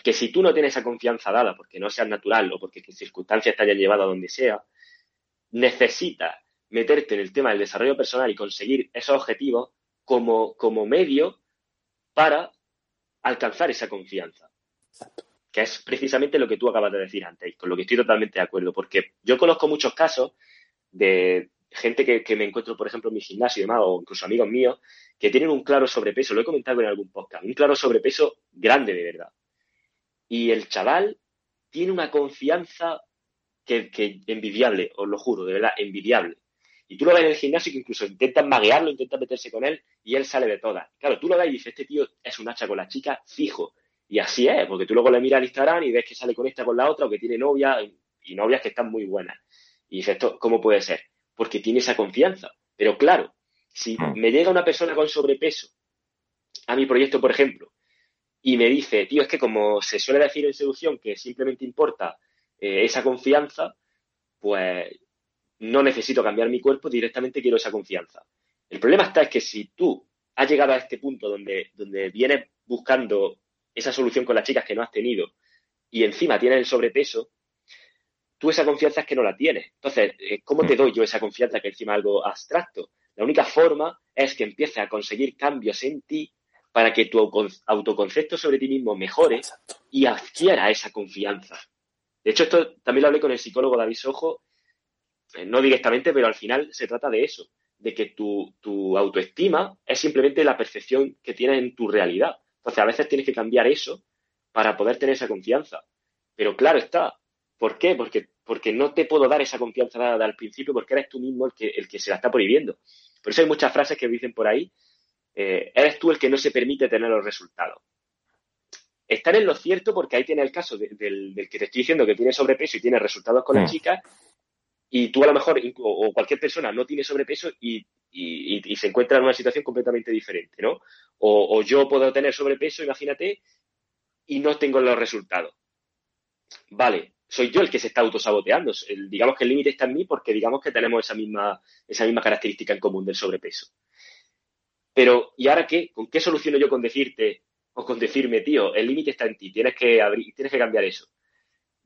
que si tú no tienes esa confianza dada porque no seas natural o porque tus circunstancias te hayan llevado a donde sea, necesitas meterte en el tema del desarrollo personal y conseguir esos objetivos como, como medio para alcanzar esa confianza. Que es precisamente lo que tú acabas de decir antes, con lo que estoy totalmente de acuerdo, porque yo conozco muchos casos de, gente que, me encuentro, por ejemplo, en mi gimnasio y demás, o incluso amigos míos, que tienen un claro sobrepeso, lo he comentado en algún podcast, un claro sobrepeso grande de verdad. Y el chaval tiene una confianza que, que envidiable, os lo juro, de verdad, envidiable. Y tú lo ves en el gimnasio que incluso intentan maguearlo, intentan meterse con él y él sale de todas. Claro, tú lo ves y dices, este tío es un hacha con la chica fijo. Y así es, porque tú luego le miras al Instagram y ves que sale con esta con la otra o que tiene novia y novias que están muy buenas. Y dices, ¿cómo puede ser? porque tiene esa confianza. Pero claro, si mm. me llega una persona con sobrepeso a mi proyecto, por ejemplo, y me dice, tío, es que como se suele decir en seducción que simplemente importa eh, esa confianza, pues no necesito cambiar mi cuerpo, directamente quiero esa confianza. El problema está es que si tú has llegado a este punto donde, donde vienes buscando esa solución con las chicas que no has tenido y encima tienes el sobrepeso, tú esa confianza es que no la tienes. Entonces, eh, ¿cómo te doy yo esa confianza que encima es algo abstracto? La única forma es que empieces a conseguir cambios en ti para que tu autoconcepto sobre ti mismo mejore y adquiera esa confianza. De hecho, esto también lo hablé con el psicólogo David Sojo, no directamente, pero al final se trata de eso, de que tu, tu autoestima es simplemente la percepción que tienes en tu realidad. Entonces, a veces tienes que cambiar eso para poder tener esa confianza. Pero claro está, ¿Por qué? Porque, porque no te puedo dar esa confianza dada al principio porque eres tú mismo el que, el que se la está prohibiendo. Por eso hay muchas frases que dicen por ahí, eh, eres tú el que no se permite tener los resultados. Estar en lo cierto porque ahí tiene el caso del, que te estoy diciendo que tiene sobrepeso y tiene resultados con la las mm. chicas y tú a lo mejor o cualquier persona no tiene sobrepeso y, se encuentra en una situación completamente diferente, ¿no? O, o, yo puedo tener sobrepeso, imagínate, y no tengo los resultados. Vale, soy yo el que se está autosaboteando. digamos que el límite está en mí porque digamos que tenemos esa misma, esa misma característica en común del sobrepeso. Pero, ¿y ahora qué? ¿Con qué soluciono yo con decirte o con decirme, tío, el límite está en ti, tienes que abrir, tienes que cambiar eso?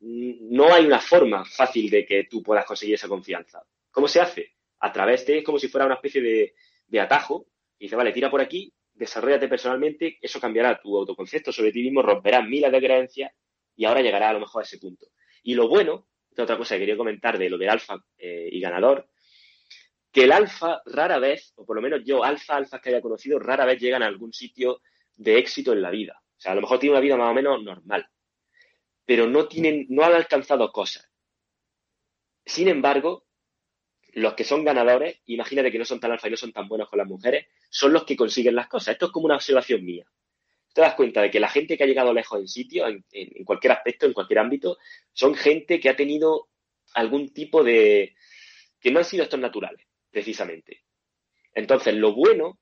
No hay una forma fácil de que tú puedas conseguir esa confianza. ¿Cómo se hace? A través de, es como si fuera una especie de, atajo. Y dice, vale, tira por aquí, desarrollate personalmente, eso cambiará tu autoconcepto sobre ti mismo, romperá miles de creencias y ahora llegará a lo mejor a ese punto. Y lo bueno, esta otra cosa que quería comentar de lo del alfa eh, y ganador, que el alfa rara vez, o por lo menos yo, alfa, alfas que haya conocido, rara vez llegan a algún sitio de éxito en la vida. O sea, a lo mejor tienen una vida más o menos normal, pero no tienen, no han alcanzado cosas. Sin embargo, los que son ganadores, imagínate que no son tan alfa y no son tan buenos con las mujeres, son los que consiguen las cosas. Esto es como una observación mía. Te das cuenta de que la gente que ha llegado lejos en sitio, en, en cualquier aspecto, en cualquier ámbito, son gente que ha tenido algún tipo de... que no han sido estos naturales, precisamente. Entonces, lo bueno,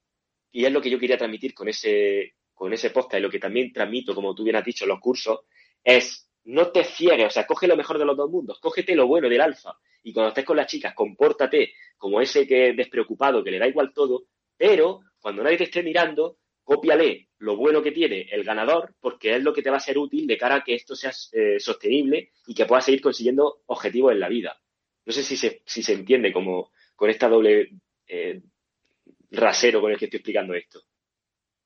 y es lo que yo quería transmitir con ese, con ese podcast y lo que también transmito, como tú bien has dicho, en los cursos, es no te ciegues, o sea, coge lo mejor de los dos mundos, cógete lo bueno del alfa y cuando estés con las chicas, compórtate como ese que es despreocupado, que le da igual todo, pero cuando nadie te esté mirando, cópiale lo bueno que tiene el ganador, porque es lo que te va a ser útil de cara a que esto sea eh, sostenible y que puedas seguir consiguiendo objetivos en la vida. No sé si se, si se entiende como con esta doble eh, rasero con el que estoy explicando esto.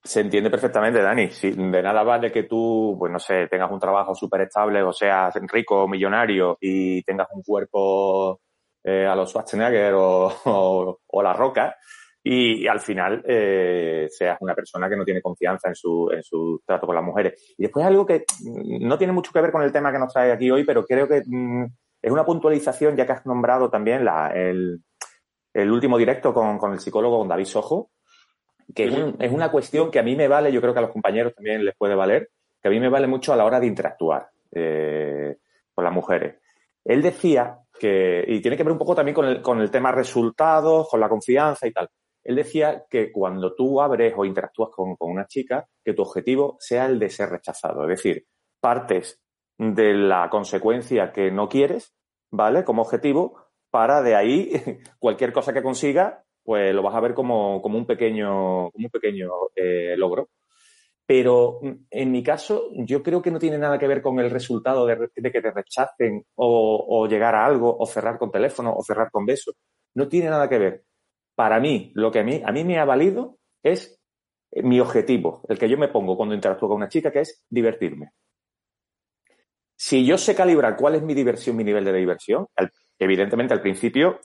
Se entiende perfectamente, Dani. De nada vale que tú, pues no sé, tengas un trabajo súper estable o seas rico o millonario y tengas un cuerpo eh, a los Schwarzenegger o, o, La Roca y, al final eh, seas una persona que no tiene confianza en su, en su trato con las mujeres. Y después algo que no tiene mucho que ver con el tema que nos trae aquí hoy, pero creo que mm, es una puntualización, ya que has nombrado también la, el, el último directo con, con el psicólogo David Sojo, que es, una cuestión que a mí me vale, yo creo que a los compañeros también les puede valer, que a mí me vale mucho a la hora de interactuar eh, con las mujeres. Él decía que, y tiene que ver un poco también con el, con el tema resultados, con la confianza y tal. Él decía que cuando tú abres o interactúas con, con una chica, que tu objetivo sea el de ser rechazado. Es decir, partes de la consecuencia que no quieres, ¿vale? Como objetivo, para de ahí cualquier cosa que consiga pues lo vas a ver como, como un pequeño, como un pequeño eh, logro. Pero mm, en mi caso, yo creo que no tiene nada que ver con el resultado de, que te rechacen o, llegar a algo, o cerrar con teléfono, o cerrar con beso. No tiene nada que ver. Para mí, lo que a mí, a mí me ha valido es mi objetivo, el que yo me pongo cuando interactúo con una chica, que es divertirme. Si yo sé calibrar cuál es mi diversión, mi nivel de diversión, evidentemente al principio,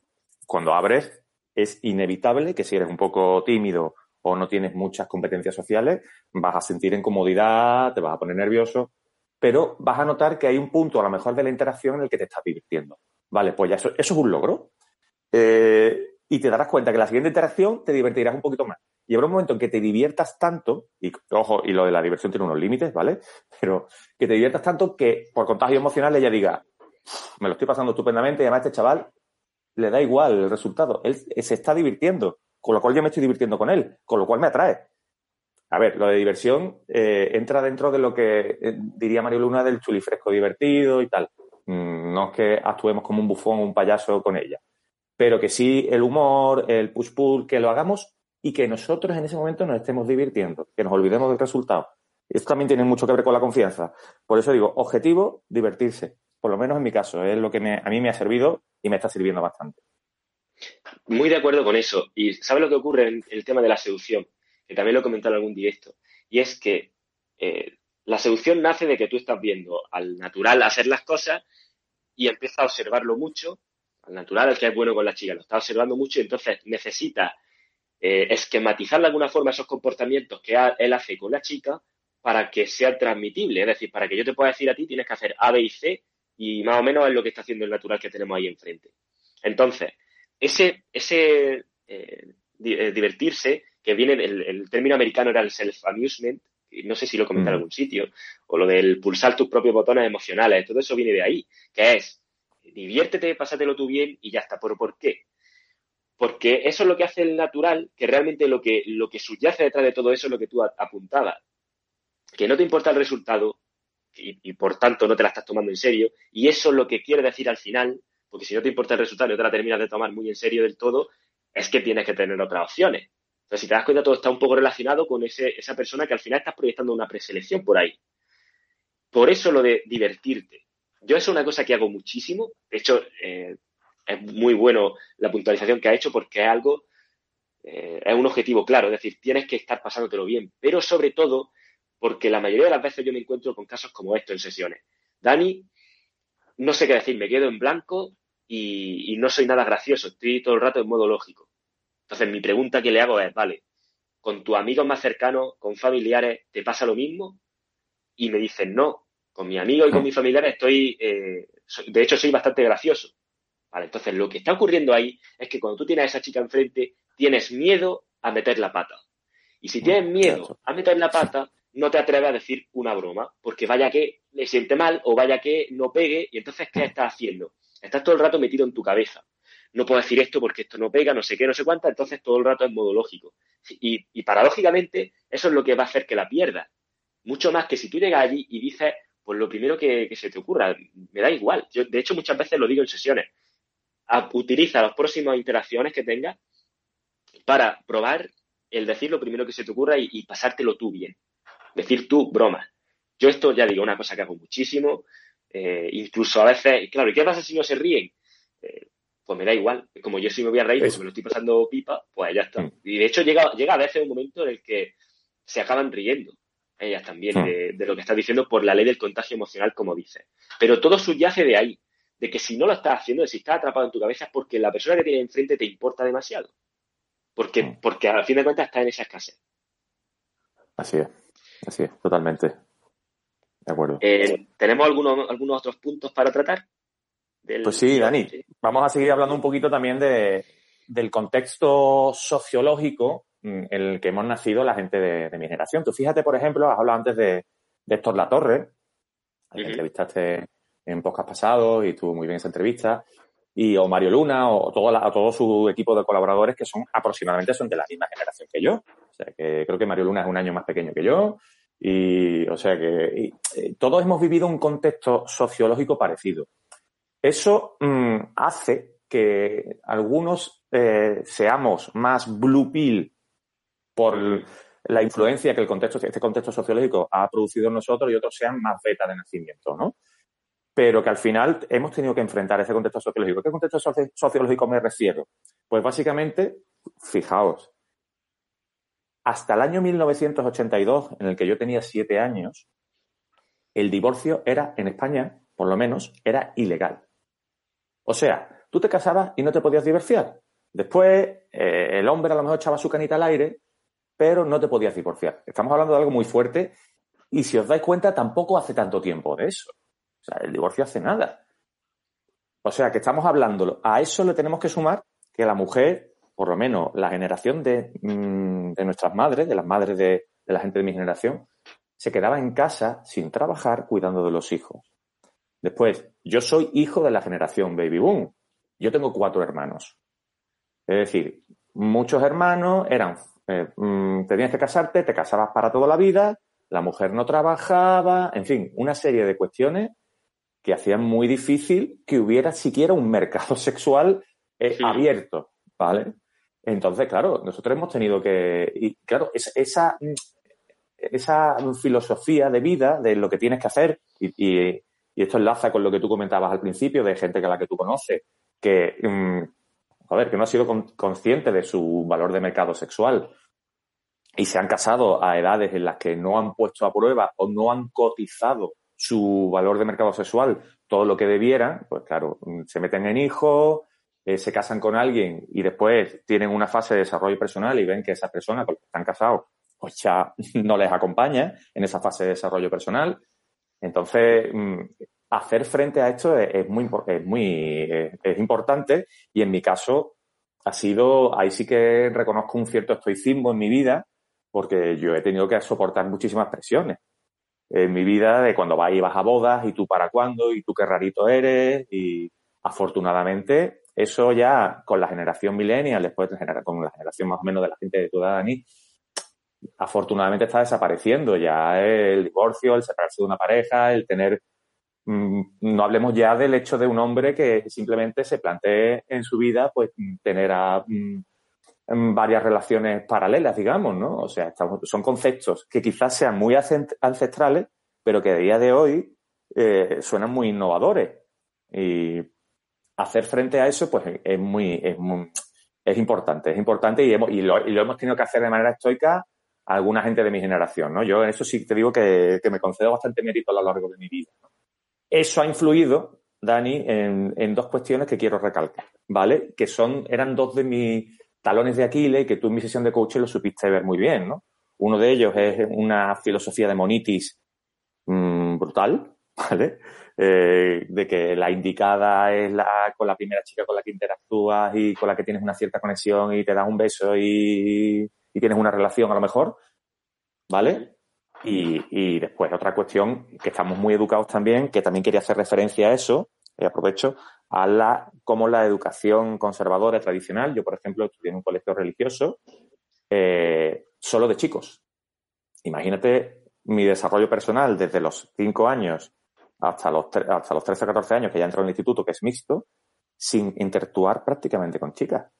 cuando abres, es inevitable que si eres un poco tímido o no tienes muchas competencias sociales, vas a sentir incomodidad, te vas a poner nervioso, pero vas a notar que hay un punto a lo mejor de la interacción en el que te estás divirtiendo. Vale, pues ya eso, eso es un logro. Eh, y te darás cuenta que la siguiente interacción te divertirás un poquito más. Y habrá un momento en que te diviertas tanto, y ojo, y lo de la diversión tiene unos límites, ¿vale? Pero que te diviertas tanto que por contagio emocional ella diga, me lo estoy pasando estupendamente y además este chaval le da igual el resultado. Él se está divirtiendo, con lo cual yo me estoy divirtiendo con él, con lo cual me atrae. A ver, lo de diversión eh, entra dentro de lo que eh, diría Mario Luna del chulifresco divertido y tal. Mm, no es que actuemos como un bufón o un payaso con ella, pero que sí el humor, el push-pull, que lo hagamos y que nosotros en ese momento nos estemos divirtiendo, que nos olvidemos del resultado. Esto también tiene mucho que ver con la confianza. Por eso digo, objetivo, divertirse. Por lo menos en mi caso, es lo que a mí me ha servido y me está sirviendo bastante. Muy de acuerdo con eso. Y ¿sabes lo que ocurre en el tema de la seducción? Que también lo he comentado en algún directo. Y es que eh, la seducción nace de que tú estás viendo al natural hacer las cosas y empiezas a observarlo mucho. Al natural, el que es bueno con la chica, lo está observando mucho y entonces necesita eh, esquematizar de alguna forma esos comportamientos que él hace con la chica para que sea transmitible. Es decir, para que yo te pueda decir a ti, tienes que hacer A, B y C y más o menos es lo que está haciendo el natural que tenemos ahí enfrente. Entonces, ese, ese eh, eh, divertirse, que viene, el, el, término americano era el self-amusement, no sé si lo comenté en mm. algún sitio, o lo del pulsar tus propios botones emocionales, todo eso viene de ahí, que es diviértete, pásatelo tú bien y ya está. ¿Pero por qué? Porque eso es lo que hace el natural, que realmente lo que, lo que subyace detrás de todo eso es lo que tú apuntabas. Que no te importa el resultado, y, por tanto no te la estás tomando en serio. Y eso es lo que quiere decir al final, porque si no te importa el resultado y no te la terminas de tomar muy en serio del todo, es que tienes que tener otras opciones. Entonces, si te das cuenta, todo está un poco relacionado con ese, esa persona que al final estás proyectando una preselección por ahí. Por eso lo de divertirte. Yo es una cosa que hago muchísimo. De hecho, eh, es muy bueno la puntualización que ha hecho porque es algo, eh, es un objetivo claro. Es decir, tienes que estar pasándotelo bien. Pero sobre todo, porque la mayoría de las veces yo me encuentro con casos como estos en sesiones. Dani, no sé qué decir, me quedo en blanco y, y no soy nada gracioso. Estoy todo el rato en modo lógico. Entonces, mi pregunta que le hago es, vale, con tus amigos más cercanos, con familiares, ¿te pasa lo mismo? Y me dicen, no, con mi amigo y con mis familiares estoy, eh, de hecho soy bastante gracioso. Vale, entonces lo que está ocurriendo ahí es que cuando tú tienes a esa chica enfrente, tienes miedo a meter la pata. Y si tienes mm, miedo a meter la pata, no te atreves a decir una broma, porque vaya que le siente mal o vaya que no pegue, y entonces, ¿qué estás haciendo? Estás todo el rato metido en tu cabeza. No puedo decir esto porque esto no pega, no sé qué, no sé cuánta, entonces todo el rato es modo lógico. Y, y paradójicamente, eso es lo que va a hacer que la pierdas. Mucho más que si tú llegas allí y dices, pues lo primero que, se te ocurra, me da igual. Yo, de hecho, muchas veces lo digo en sesiones. utiliza las próximas interacciones que tengas para probar el decir lo primero que se te ocurra y, pasártelo tú bien. Decir tú bromas. Yo esto ya digo, una cosa que hago muchísimo, eh, incluso a veces, claro, ¿y qué pasa si no se ríen? Eh, pues me da igual. Como yo sí me voy a reír porque me lo estoy pasando pipa, pues ya está. Mm. Y de hecho llega, llega a veces un momento en el que se acaban riendo ellas también hmm. de, lo que estás diciendo por la ley del contagio emocional, como dices. Pero todo subyace de ahí, de que si no lo estás haciendo, de si estás atrapado en tu cabeza, es porque la persona que tiene enfrente te importa demasiado. Porque, hmm. porque a fin de cuentas está en esa escasez. Así es, así es, totalmente. De acuerdo. Eh, ¿Tenemos algunos, algunos otros puntos para tratar? pues sí, Dani. Vamos a seguir hablando un poquito también de, del contexto sociológico Mm, en el que hemos nacido la gente de, mi generación. Tú fíjate, por ejemplo, has hablado antes de, de Héctor Latorre, al que entrevistaste en podcast pasados y estuvo muy bien esa entrevista, y o Mario Luna o todo, todo su equipo de colaboradores que son aproximadamente son de la misma generación que yo. Sea que creo que Mario Luna es un año más pequeño que yo. Y, o sea que todos hemos vivido un contexto sociológico parecido. Eso mm, hace que algunos eh, seamos más blue pill por la influencia que el contexto, este contexto sociológico ha producido en nosotros y otros sean más beta de nacimiento, ¿no? Pero que al final hemos tenido que enfrentar ese contexto sociológico. ¿Qué contexto sociológico me refiero? Pues básicamente, fijaos, hasta el año 1982, en el que yo tenía siete años, el divorcio era, en España, por lo menos, era ilegal. O sea, tú te casabas y no te podías divorciar. Después, eh, el hombre a lo mejor echaba su canita al aire pero no te podías divorciar. Estamos hablando de algo muy fuerte y si os dais cuenta, tampoco hace tanto tiempo de eso. O sea, el divorcio hace nada. O sea, que estamos hablando, a eso le tenemos que sumar que la mujer, por lo menos la generación de, mm, nuestras madres, de las madres de, de la gente de mi generación, se quedaba en casa sin trabajar cuidando de los hijos. Después, yo soy hijo de la generación baby boom. Yo tengo cuatro hermanos. Es decir, muchos hermanos eran eh, mm, tenías que casarte, te casabas para toda la vida, la mujer no trabajaba, en fin, una serie de cuestiones que hacían muy difícil que hubiera siquiera un mercado sexual eh, abierto, ¿vale? Entonces, claro, nosotros hemos tenido que, y claro, esa, esa filosofía de vida de lo que tienes que hacer, y, esto enlaza con lo que tú comentabas al principio, de gente que la que tú conoces, que, mm, a ver, que no ha sido consciente de su valor de mercado sexual. Y se han casado a edades en las que no han puesto a prueba o no han cotizado su valor de mercado sexual todo lo que debieran, pues claro, se meten en hijos, eh, se casan con alguien y después tienen una fase de desarrollo personal y ven que esa persona con la que están casados pues ya no les acompaña en esa fase de desarrollo personal. Entonces, mm, hacer frente a esto es, muy, es muy es, importante y en mi caso ha sido, ahí sí que reconozco un cierto estoicismo en mi vida porque yo he tenido que soportar muchísimas presiones en mi vida de cuando vas y vas a bodas y tú para cuándo y tú qué rarito eres y afortunadamente eso ya con la generación millennial, después de con la generación más o menos de la gente de tu edad, Dani, afortunadamente está desapareciendo ya el divorcio, el separarse de una pareja, el tener Mm, no hablemos ya del hecho de un hombre que simplemente se plantee en su vida pues tener a, mm, varias relaciones paralelas, digamos, ¿no? O sea, son conceptos que quizás sean muy ancestrales, pero que a día de hoy eh, suenan muy innovadores. Y hacer frente a eso, pues es muy, es, importante, es importante y, hemos, lo, hemos tenido que hacer de manera estoica a alguna gente de mi generación, ¿no? Yo en eso sí te digo que, me concedo bastante mérito a lo largo de mi vida. Eso ha influido, Dani, en, dos cuestiones que quiero recalcar, ¿vale? Que son, eran dos de mis talones de Aquiles que tú en mi sesión de coaching lo supiste ver muy bien, ¿no? Uno de ellos es una filosofía de monitis mmm, brutal, ¿vale? Eh, de que la indicada es la con la primera chica con la que interactúas y con la que tienes una cierta conexión y te das un beso y, tienes una relación a lo mejor, ¿vale? Y, y, después otra cuestión que estamos muy educados también, que también quería hacer referencia a eso, y aprovecho, a la, como la educación conservadora tradicional, yo por ejemplo estudié en un colegio religioso, eh, solo de chicos. Imagínate mi desarrollo personal desde los cinco años hasta los, hasta los 13 o 14 años que ya entró en el instituto, que es mixto, sin interactuar prácticamente con chicas.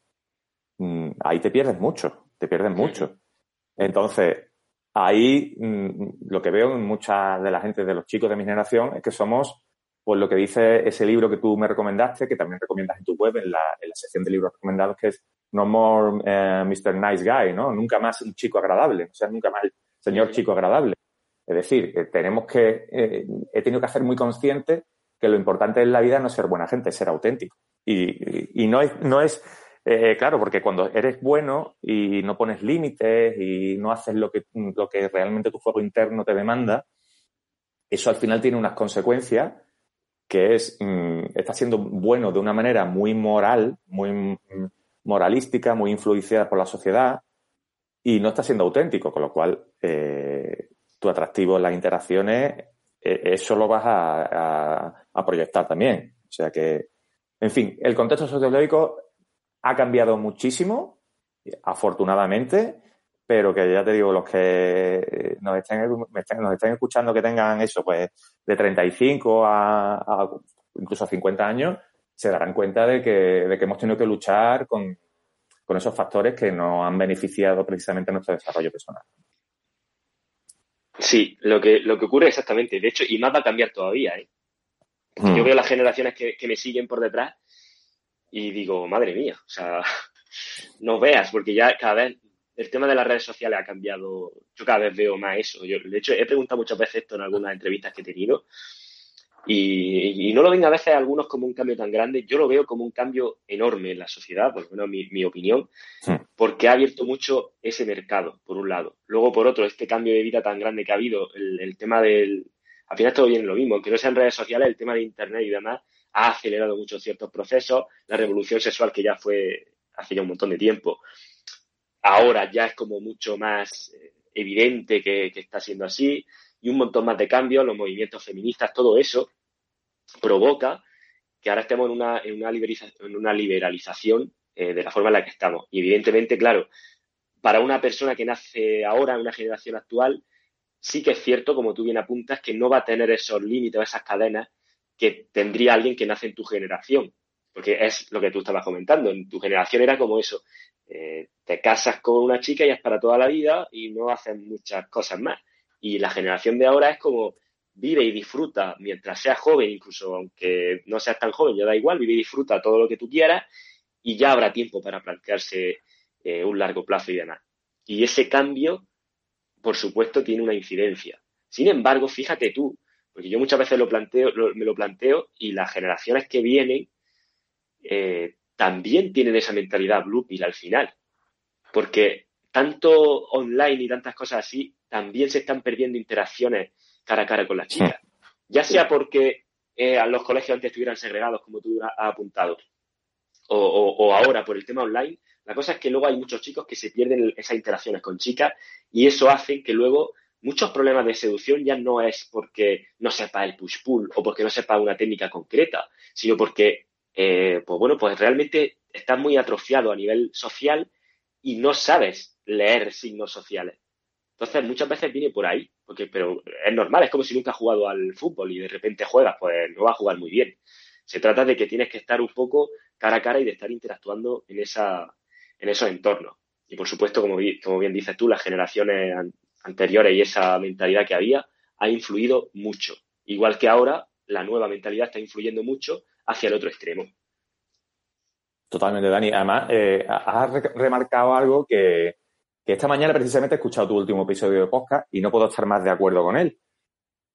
Mm, ahí te pierdes mucho, te pierdes mucho. Entonces, ahí mm, lo que veo en mucha de la gente de los chicos de mi generación es que somos, pues lo que dice ese libro que tú me recomendaste, que también recomiendas en tu web, en la, en la sección de libros recomendados, que es No More eh, Mr. Nice Guy, ¿no? Nunca más un chico agradable, o sea, nunca más el señor chico agradable. Es decir, tenemos que, eh, he tenido que hacer muy consciente que lo importante en la vida no es ser buena gente, es ser auténtico. Y, no es, no es eh, claro, porque cuando eres bueno y no pones límites y no haces lo que, lo que realmente tu fuego interno te demanda, eso al final tiene unas consecuencias que es, mm, está siendo bueno de una manera muy moral, muy mm, moralística, muy influenciada por la sociedad y no está siendo auténtico, con lo cual eh, tu atractivo en las interacciones, eh, eso lo vas a, proyectar también. O sea que, en fin, el contexto sociológico ha cambiado muchísimo, afortunadamente, pero que ya te digo, los que nos estén, nos estén escuchando que tengan eso, pues de 35 a, a incluso a 50 años, se darán cuenta de que, de que hemos tenido que luchar con, con esos factores que nos han beneficiado precisamente nuestro desarrollo personal. Sí, lo que, lo que ocurre exactamente. De hecho, y más va a cambiar todavía, ¿eh? Yo hmm. veo las generaciones que, me siguen por detrás y digo, madre mía, o sea, no veas, porque ya cada vez el tema de las redes sociales ha cambiado. Yo cada vez veo más eso. Yo, de hecho, he preguntado muchas veces esto en algunas entrevistas que he tenido y, no lo ven a veces algunos como un cambio tan grande, yo lo veo como un cambio enorme en la sociedad, por lo menos mi, opinión, porque ha abierto mucho ese mercado, por un lado. Luego, por otro, este cambio de vida tan grande que ha habido, el, tema del... Al final todo viene lo mismo, aunque no sean redes sociales, el tema de Internet y demás ha acelerado mucho ciertos procesos, la revolución sexual que ya fue hace ya un montón de tiempo, ahora ya es como mucho más eh, evidente que, que está siendo así, y un montón más de cambios, los movimientos feministas, todo eso provoca que ahora estemos en una, en una, en una liberalización eh, de la forma en la que estamos. Y evidentemente, claro, para una persona que nace ahora, en una generación actual, sí que es cierto, como tú bien apuntas, que no va a tener esos límites o esas cadenas que tendría alguien que nace en tu generación. Porque es lo que tú estabas comentando. En tu generación era como eso. Eh, te casas con una chica y es para toda la vida y no haces muchas cosas más. Y la generación de ahora es como vive y disfruta mientras seas joven, incluso aunque no seas tan joven, ya da igual, vive y disfruta todo lo que tú quieras y ya habrá tiempo para plantearse eh, un largo plazo y demás. Y ese cambio, por supuesto, tiene una incidencia. Sin embargo, fíjate tú, porque yo muchas veces lo planteo, me lo planteo y las generaciones que vienen eh, también tienen esa mentalidad blue pill al final. Porque tanto online y tantas cosas así también se están perdiendo interacciones cara a cara con las chicas. Ya sea porque eh, los colegios antes estuvieran segregados, como tú has apuntado, o, ahora por el tema online, la cosa es que luego hay muchos chicos que se pierden esas interacciones con chicas y eso hace que luego muchos problemas de seducción ya no es porque no sepa el push-pull o porque no sepa una técnica concreta, sino porque, eh, pues bueno, pues realmente estás muy atrofiado a nivel social y no sabes leer signos sociales. Entonces, muchas veces viene por ahí, porque, pero es normal, es como si nunca has jugado al fútbol y de repente juegas, pues no va a jugar muy bien. Se trata de que tienes que estar un poco cara a cara y de estar interactuando en, esa, en esos entornos. Y por supuesto, como, como bien dices tú, las generaciones anteriores y esa mentalidad que había ha influido mucho. Igual que ahora, la nueva mentalidad está influyendo mucho hacia el otro extremo. Totalmente, Dani. Además, eh, has remarcado algo que, que, esta mañana precisamente he escuchado tu último episodio de podcast y no puedo estar más de acuerdo con él.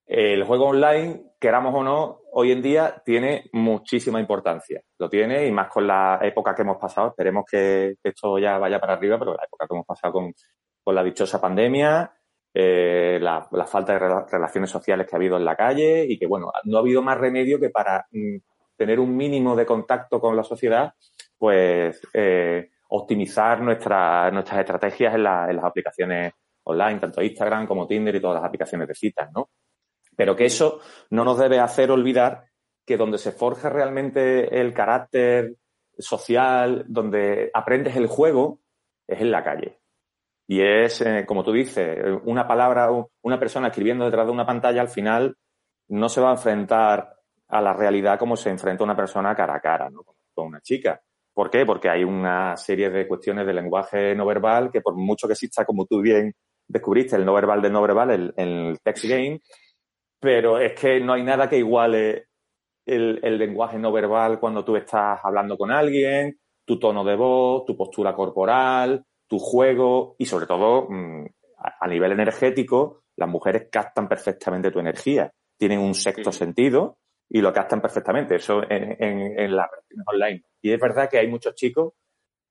El juego online, queramos o no, hoy en día tiene muchísima importancia. Lo tiene y más con la época que hemos pasado. Esperemos que esto ya vaya para arriba, pero la época que hemos pasado con, la dichosa pandemia, eh, la, la, falta de relaciones sociales que ha habido en la calle y que, bueno, no ha habido más remedio que para mm, tener un mínimo de contacto con la sociedad, pues eh, optimizar nuestra, nuestras estrategias en, la, en las aplicaciones online, tanto Instagram como Tinder y todas las aplicaciones de citas, ¿no? Pero que eso no nos debe hacer olvidar que donde se forja realmente el carácter social, donde aprendes el juego, es en la calle. Y es, eh, como tú dices, una palabra, una persona escribiendo detrás de una pantalla, al final no se va a enfrentar a la realidad como se enfrenta una persona cara a cara, ¿no? Con una chica. ¿Por qué? Porque hay una serie de cuestiones de lenguaje no verbal que por mucho que exista, como tú bien descubriste, el no verbal de no verbal, el, el text game, pero es que no hay nada que iguale el, el, lenguaje no verbal cuando tú estás hablando con alguien, tu tono de voz, tu postura corporal, tu juego y sobre todo mm, a nivel energético, las mujeres captan perfectamente tu energía, tienen un sexto sentido y lo captan perfectamente, eso en, en, las relaciones online. Y es verdad que hay muchos chicos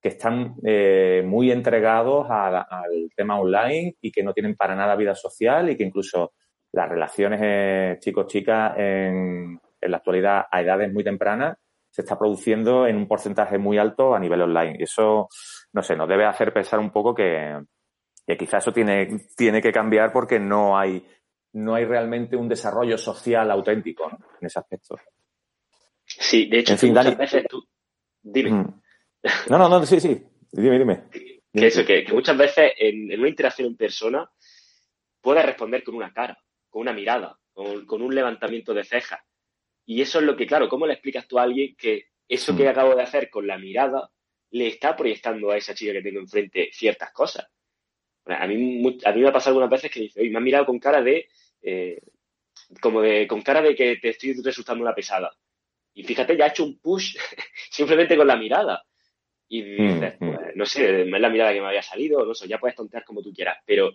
que están eh, muy entregados a, al tema online y que no tienen para nada vida social y que incluso las relaciones eh, chicos-chicas en, en la actualidad a edades muy tempranas se está produciendo en un porcentaje muy alto a nivel online. Y eso, no sé, nos debe hacer pensar un poco que, que quizás eso tiene, tiene que cambiar porque no hay, no hay realmente un desarrollo social auténtico ¿no? en ese aspecto. Sí, de hecho, en fin, muchas Dani, veces tú... Dime. Mm. No, no, no, sí, sí. Dime, dime. Que eso, que, que muchas veces en, en, una interacción en persona puedes responder con una cara, con una mirada, con, con un levantamiento de cejas. Y eso es lo que, claro, ¿cómo le explicas tú a alguien que eso que acabo de hacer con la mirada le está proyectando a esa chica que tengo enfrente ciertas cosas? A mí, a mí me ha pasado algunas veces que dice, oye, me ha mirado con cara de, eh, como de, con cara de que te estoy resultando una pesada. Y fíjate, ya ha hecho un push simplemente con la mirada. Y dices, pues, no sé, es la mirada que me había salido, no sé, ya puedes tontear como tú quieras, pero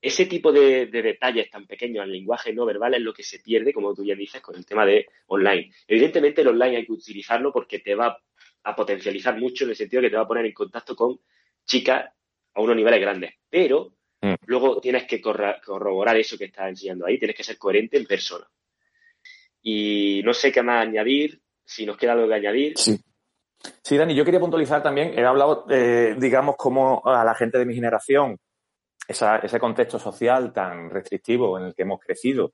ese tipo de, de, detalles tan pequeños al lenguaje no verbal es lo que se pierde, como tú ya dices, con el tema de online. Evidentemente el online hay que utilizarlo porque te va a potencializar mucho en el sentido de que te va a poner en contacto con chicas a unos niveles grandes, pero mm. luego tienes que corroborar eso que estás enseñando ahí, tienes que ser coherente en persona. Y no sé qué más añadir, si nos queda algo que añadir. Sí. Sí, Dani, yo quería puntualizar también, he hablado, eh, digamos, como a la gente de mi generación esa, ese contexto social tan restrictivo en el que hemos crecido,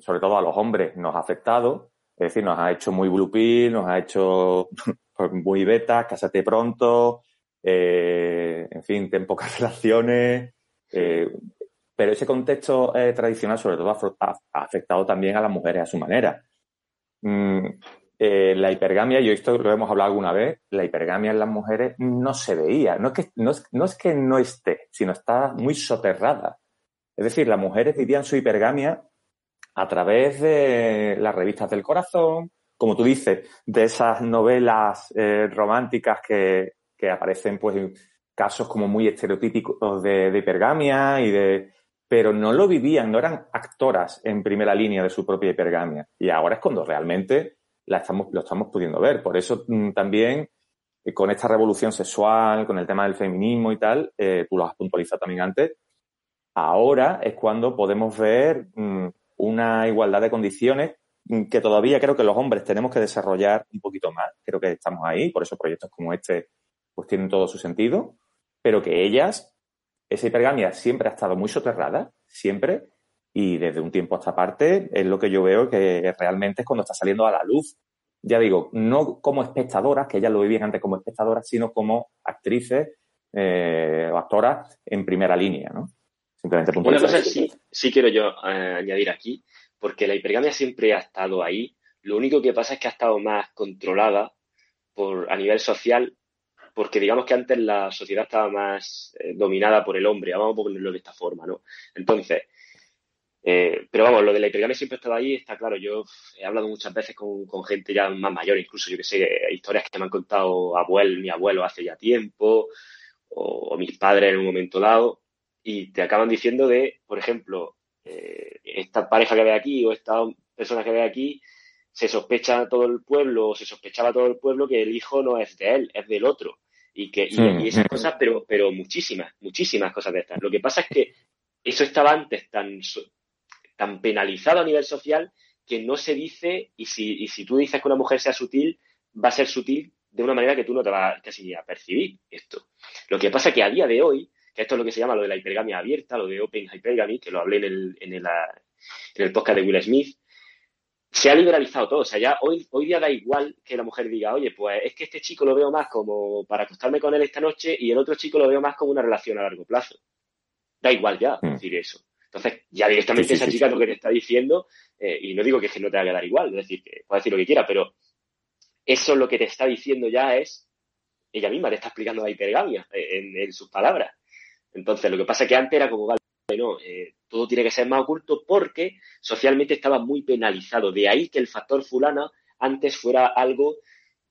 sobre todo a los hombres, nos ha afectado. Es decir, nos ha hecho muy blue pill, nos ha hecho muy beta, cásate pronto, eh, en fin, ten pocas relaciones. Eh, pero ese contexto eh, tradicional, sobre todo, ha, afectado también a las mujeres a su manera. Mm, la hipergamia, yo esto lo hemos hablado alguna vez, la hipergamia en las mujeres no se veía. No es, que, no, es, no es que no esté, sino está muy soterrada. Es decir, las mujeres vivían su hipergamia a través de las revistas del corazón, como tú dices, de esas novelas románticas que, que, aparecen pues casos como muy estereotípicos de, de hipergamia y de pero no lo vivían, no eran actoras en primera línea de su propia hipergamia. Y ahora es cuando realmente la estamos, lo estamos pudiendo ver. Por eso mm, también eh, con esta revolución sexual, con el tema del feminismo y tal, eh, tú lo has puntualizado también antes, ahora es cuando podemos ver mm, una igualdad de condiciones mm, que todavía creo que los hombres tenemos que desarrollar un poquito más. Creo que estamos ahí, por eso proyectos como este pues tienen todo su sentido, pero que ellas, esa hipergamia siempre ha estado muy soterrada, siempre, y desde un tiempo a esta parte es lo que yo veo que realmente es cuando está saliendo a la luz. Ya digo, no como espectadoras, que ellas lo vivían antes como espectadoras, sino como actrices eh, o actoras en primera línea, ¿no? Simplemente Una cosa sí, sí quiero yo eh, añadir aquí, porque la hipergamia siempre ha estado ahí. Lo único que pasa es que ha estado más controlada por, a nivel social, porque digamos que antes la sociedad estaba más eh, dominada por el hombre, vamos a ponerlo de esta forma, ¿no? Entonces, Eh, pero vamos, lo de la hipergamia siempre ha estado ahí, está claro. Yo he hablado muchas veces con, gente ya más mayor, incluso yo que sé, historias que me han contado abuelo, mi abuelo hace ya tiempo, o, mis padres en un momento dado, y te acaban diciendo de, por ejemplo, eh, esta pareja que ve aquí o esta persona que ve aquí, se sospecha todo el pueblo, o se sospechaba todo el pueblo que el hijo no es de él, es del otro. Y que y, esas cosas, pero, pero muchísimas, muchísimas cosas de estas. Lo que pasa es que eso estaba antes tan, tan penalizado a nivel social que no se dice, y si, y si tú dices que una mujer sea sutil, va a ser sutil de una manera que tú no te vas casi a percibir esto. Lo que pasa es que a día de hoy, que esto es lo que se llama lo de la hipergamia abierta, lo de Open Hypergamy, que lo hablé en el, en el, en el podcast de Will Smith, se ha liberalizado todo. O sea, ya hoy, hoy día da igual que la mujer diga, oye, pues es que este chico lo veo más como para acostarme con él esta noche y el otro chico lo veo más como una relación a largo plazo. Da igual ya mm. decir eso. Entonces, ya directamente esa chica lo que te está diciendo, eh, y no digo que, que no te haga dar igual, es decir, que puede decir lo que quiera, pero eso lo que te está diciendo ya es, ella misma te está explicando la hipergamia eh, en, sus palabras. Entonces, lo que pasa es que antes era como, vale, no, eh, todo tiene que ser más oculto porque socialmente estaba muy penalizado. De ahí que el factor fulana antes fuera algo,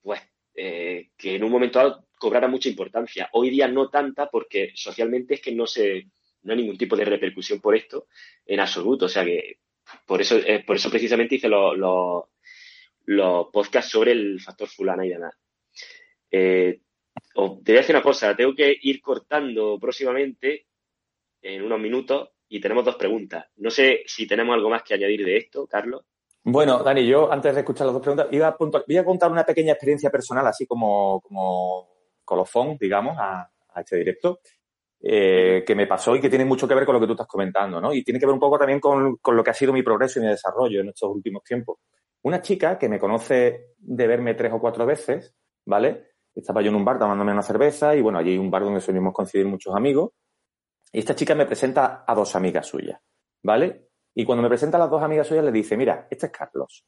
pues, que en un momento dado cobrara mucha importancia. Hoy día no tanta porque socialmente es que no se, no hay ningún tipo de repercusión por esto en absoluto. O sea que por eso, eh, por eso precisamente hice los, los, podcasts sobre el factor fulana y demás. Eh, te voy a decir una cosa, tengo que ir cortando próximamente en unos minutos y tenemos dos preguntas. No sé si tenemos algo más que añadir de esto, Carlos. Bueno, Dani, yo antes de escuchar las dos preguntas, iba a voy a contar una pequeña experiencia personal, así como, como colofón, digamos, a, a este directo. Eh, que me pasó y que tiene mucho que ver con lo que tú estás comentando, ¿no? Y tiene que ver un poco también con, lo que ha sido mi progreso y mi desarrollo en estos últimos tiempos. Una chica que me conoce de verme tres o cuatro veces, ¿vale? Estaba yo en un bar tomándome una cerveza y bueno, allí hay un bar donde solemos coincidir muchos amigos. Y esta chica me presenta a dos amigas suyas, ¿vale? Y cuando me presenta a las dos amigas suyas le dice, mira, este es Carlos.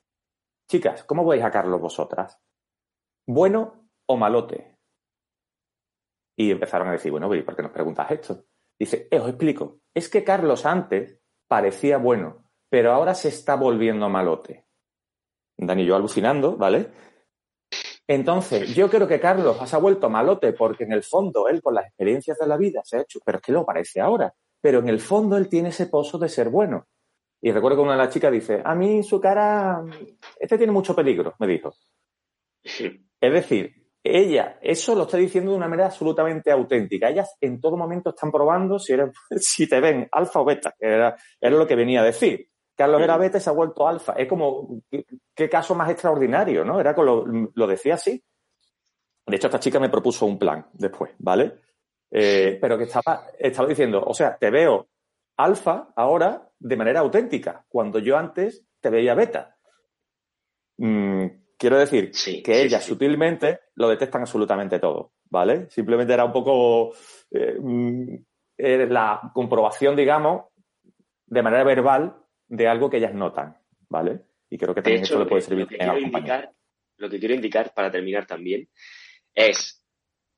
Chicas, ¿cómo veis a Carlos vosotras? ¿Bueno o malote? Y empezaron a decir, bueno, ¿y por qué nos preguntas esto? Dice, eh, os explico, es que Carlos antes parecía bueno, pero ahora se está volviendo malote. Dani y yo alucinando, ¿vale? Entonces, yo creo que Carlos se ha vuelto malote porque en el fondo él, con las experiencias de la vida, se ha hecho, pero es que lo parece ahora. Pero en el fondo él tiene ese pozo de ser bueno. Y recuerdo que una de las chicas dice, a mí su cara, este tiene mucho peligro, me dijo. Es decir, ella eso lo está diciendo de una manera absolutamente auténtica. Ellas en todo momento están probando si, si te ven alfa o beta, que era, lo que venía a decir. Carlos era beta y se ha vuelto alfa. Es como, qué, caso más extraordinario, ¿no? Era como lo, decía así. De hecho, esta chica me propuso un plan después, ¿vale? Eh, pero que estaba, estaba diciendo, o sea, te veo alfa ahora de manera auténtica, cuando yo antes te veía beta. Mm, Quiero decir que ellas sutilmente lo detectan absolutamente todo, ¿vale? Simplemente era un poco eh, mm, la comprobación, digamos, de manera verbal de algo que ellas notan, ¿vale? Y creo que también eso le puede servir que, quiero indicar, lo que quiero indicar para terminar también es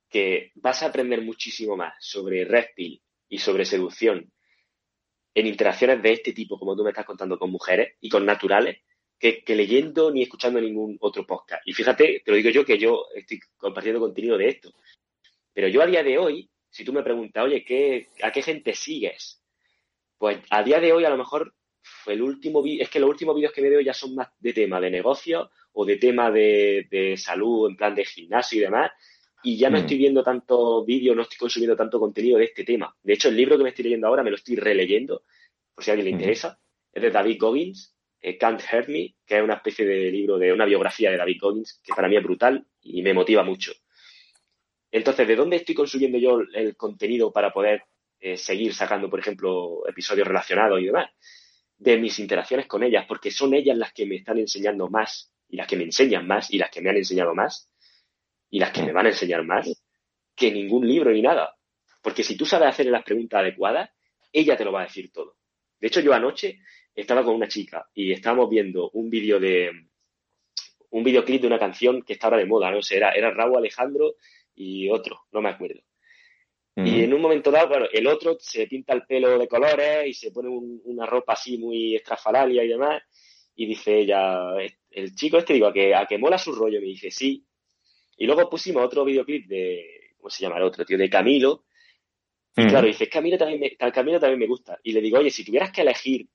que vas a aprender muchísimo más sobre reptil y sobre seducción en interacciones de este tipo, como tú me estás contando, con mujeres y con naturales, que, leyendo ni escuchando ningún otro podcast. Y fíjate, te lo digo yo que yo estoy compartiendo contenido de esto. Pero yo a día de hoy, si tú me preguntas, oye, ¿qué, ¿a qué gente sigues? Pues a día de hoy a lo mejor el último es que los últimos vídeos que me veo ya son más de tema de negocio o de tema de, salud, en plan de gimnasio y demás. Y ya no mm. estoy viendo tanto vídeos, no estoy consumiendo tanto contenido de este tema. De hecho, el libro que me estoy leyendo ahora me lo estoy releyendo, por si a alguien le mm. interesa. Es de David Goggins, eh, Can't Hurt Me, que es una especie de libro de una biografía de David Goggins, que para mí es brutal y me motiva mucho. Entonces, ¿de dónde estoy consumiendo yo el contenido para poder eh, seguir sacando, por ejemplo, episodios relacionados y demás? De mis interacciones con ellas, porque son ellas las que me están enseñando más y las que me enseñan más y las que me han enseñado más y las que me van a enseñar más que ningún libro ni nada. Porque si tú sabes hacer las preguntas adecuadas, ella te lo va a decir todo. De hecho, yo anoche estaba con una chica y estábamos viendo un vídeo de un videoclip de una canción que está ahora de moda, no sé, era, era Raúl Alejandro y otro, no me acuerdo. Y en un momento dado, claro, el otro se pinta el pelo de colores y se pone una ropa así muy estrafalaria y demás. Y dice ella, el chico este, digo, a que, a que mola su rollo. Me dice, sí. Y luego pusimos otro videoclip de, ¿cómo se llama el otro, tío? De Camilo. Y claro, dice, Camilo también, me, Camilo también me gusta. Y le digo, oye, si tuvieras que elegir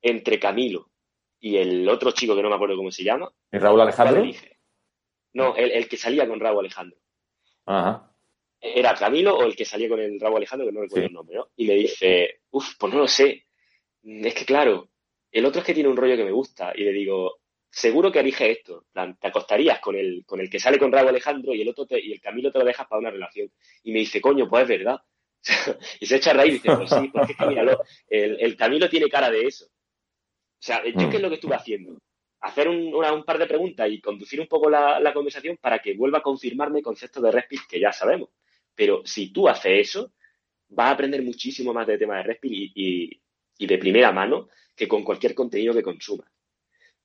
entre Camilo y el otro chico que no me acuerdo cómo se llama. ¿Y Raúl Alejandro? No, el, el que salía con Raúl Alejandro. Ajá era Camilo o el que salía con el rabo Alejandro, que no recuerdo el nombre, ¿no? Y me dice, uff, pues no lo sé. Es que claro, el otro es que tiene un rollo que me gusta. Y le digo, seguro que elige esto. te acostarías con el, con el que sale con rabo Alejandro y el otro y el Camilo te lo dejas para una relación. Y me dice, coño, pues es verdad. y se echa a reír y dice, pues sí, porque es que míralo, el, el Camilo tiene cara de eso. O sea, yo qué es lo que estuve haciendo? hacer un, un, par de preguntas y conducir un poco la, la, conversación para que vuelva a confirmarme conceptos de Respil que ya sabemos. Pero si tú haces eso, vas a aprender muchísimo más de tema de Respil y, de primera mano que con cualquier contenido que consumas.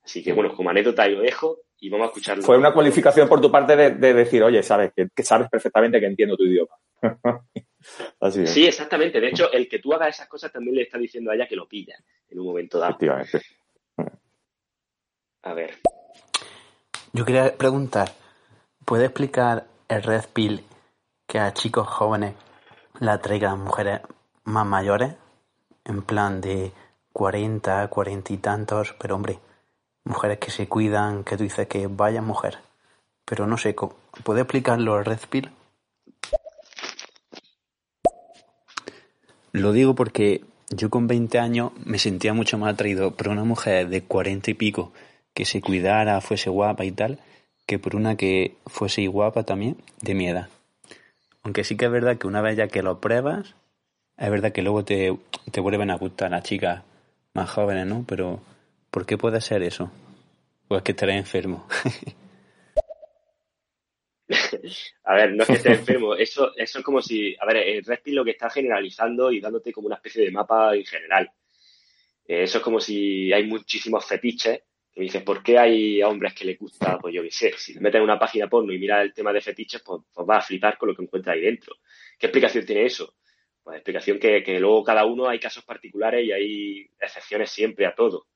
Así que, bueno, como anécdota ahí lo dejo y vamos a escucharlo. Fue una cualificación por tu parte de, decir, oye, sabes que, sabes perfectamente que entiendo tu idioma. Sí, exactamente. De hecho, el que tú hagas esas cosas también le está diciendo a ella que lo pilla en un momento dado. Efectivamente. A ver. Yo quería preguntar, ¿puede explicar el Red Pill que a chicos jóvenes la traigan mujeres más mayores, en plan de 40, 40 y tantos, pero hombre, mujeres que se cuidan, que tú dices que vaya mujer. Pero no sé, ¿puede explicarlo el Red Pill? Lo digo porque yo con 20 años me sentía mucho más atraído por una mujer de 40 y pico que se cuidara, fuese guapa y tal, que por una que fuese guapa también de mi edad. Aunque sí que es verdad que una vez ya que lo pruebas, es verdad que luego te, te vuelven a gustar las chicas más jóvenes, ¿no? Pero, ¿por qué puede ser eso? Pues que estaré enfermo. a ver, no es que estés enfermo, eso, eso es como si, a ver, el Respin lo que está generalizando y dándote como una especie de mapa en general. Eh, eso es como si hay muchísimos fetiches y dices, ¿por qué hay hombres que les gusta, pues yo qué sé, si te metes en una página porno y miras el tema de fetiches, pues, pues vas a flipar con lo que encuentras ahí dentro. ¿Qué explicación tiene eso? Pues explicación que, que luego cada uno hay casos particulares y hay excepciones siempre a todo.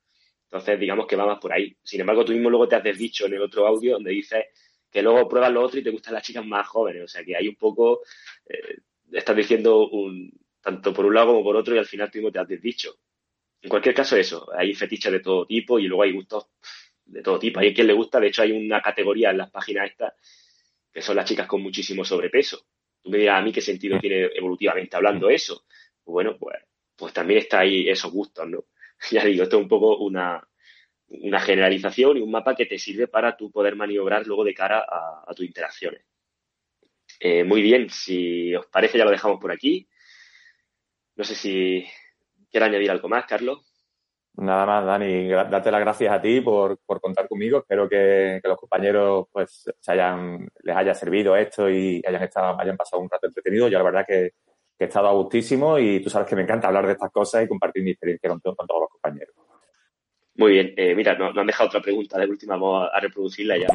Entonces, digamos que va más por ahí. Sin embargo, tú mismo luego te has desdicho en el otro audio donde dices que luego pruebas lo otro y te gustan las chicas más jóvenes. O sea, que hay un poco, eh, estás diciendo un, tanto por un lado como por otro y al final tú mismo te has desdicho. En cualquier caso, eso, hay fetiches de todo tipo y luego hay gustos de todo tipo. Hay quien le gusta, de hecho hay una categoría en las páginas estas que son las chicas con muchísimo sobrepeso. Tú me dirás a mí qué sentido tiene evolutivamente hablando eso. Bueno, pues, pues también está ahí esos gustos, ¿no? Ya digo, esto es un poco una, una generalización y un mapa que te sirve para tú poder maniobrar luego de cara a, tus interacciones. Eh, muy bien, si os parece ya lo dejamos por aquí. No sé si ¿Quieres añadir algo más, Carlos? Nada más, Dani, darte las gracias a ti por, contar conmigo. Espero que, los compañeros pues se hayan, les haya servido esto y hayan estado, hayan pasado un rato entretenido. Yo la verdad que, he estado a gustísimo y tú sabes que me encanta hablar de estas cosas y compartir mi experiencia con, todos los compañeros. Muy bien, eh, mira, nos no han dejado otra pregunta de última, vamos a, reproducirla ya.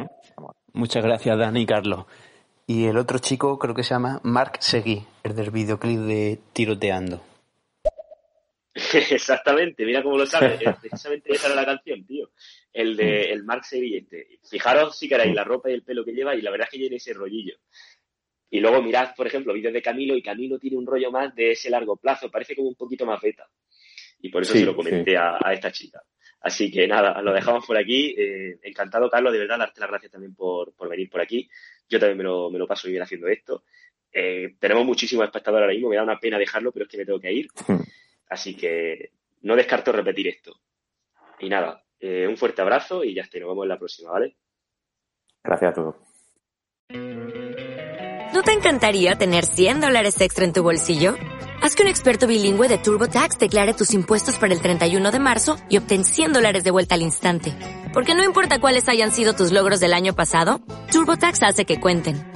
Muchas gracias, Dani y Carlos. Y el otro chico creo que se llama Mark Seguí, el del videoclip de Tiroteando. Exactamente, mira cómo lo sabes. Precisamente esa era la canción, tío. El de el Mark Sevillete. Fijaros si queréis la ropa y el pelo que lleva y la verdad es que tiene ese rollillo. Y luego mirad, por ejemplo, vídeos de Camilo y Camilo tiene un rollo más de ese largo plazo, parece como un poquito más beta. Y por eso se lo comenté a, esta chica. Así que nada, lo dejamos por aquí. Eh, encantado, Carlos, de verdad, darte las gracias también por, venir por aquí. Yo también me lo, me lo paso bien haciendo esto. Eh, tenemos muchísimos espectadores ahora mismo, me da una pena dejarlo, pero es que me tengo que ir. Así que no descarto repetir esto. Y nada, eh, un fuerte abrazo y ya está, nos vemos en la próxima, ¿vale? Gracias a todos. ¿No te encantaría tener 100 dólares extra en tu bolsillo? Haz que un experto bilingüe de TurboTax declare tus impuestos para el 31 de marzo y obtén 100 dólares de vuelta al instante. Porque no importa cuáles hayan sido tus logros del año pasado, TurboTax hace que cuenten.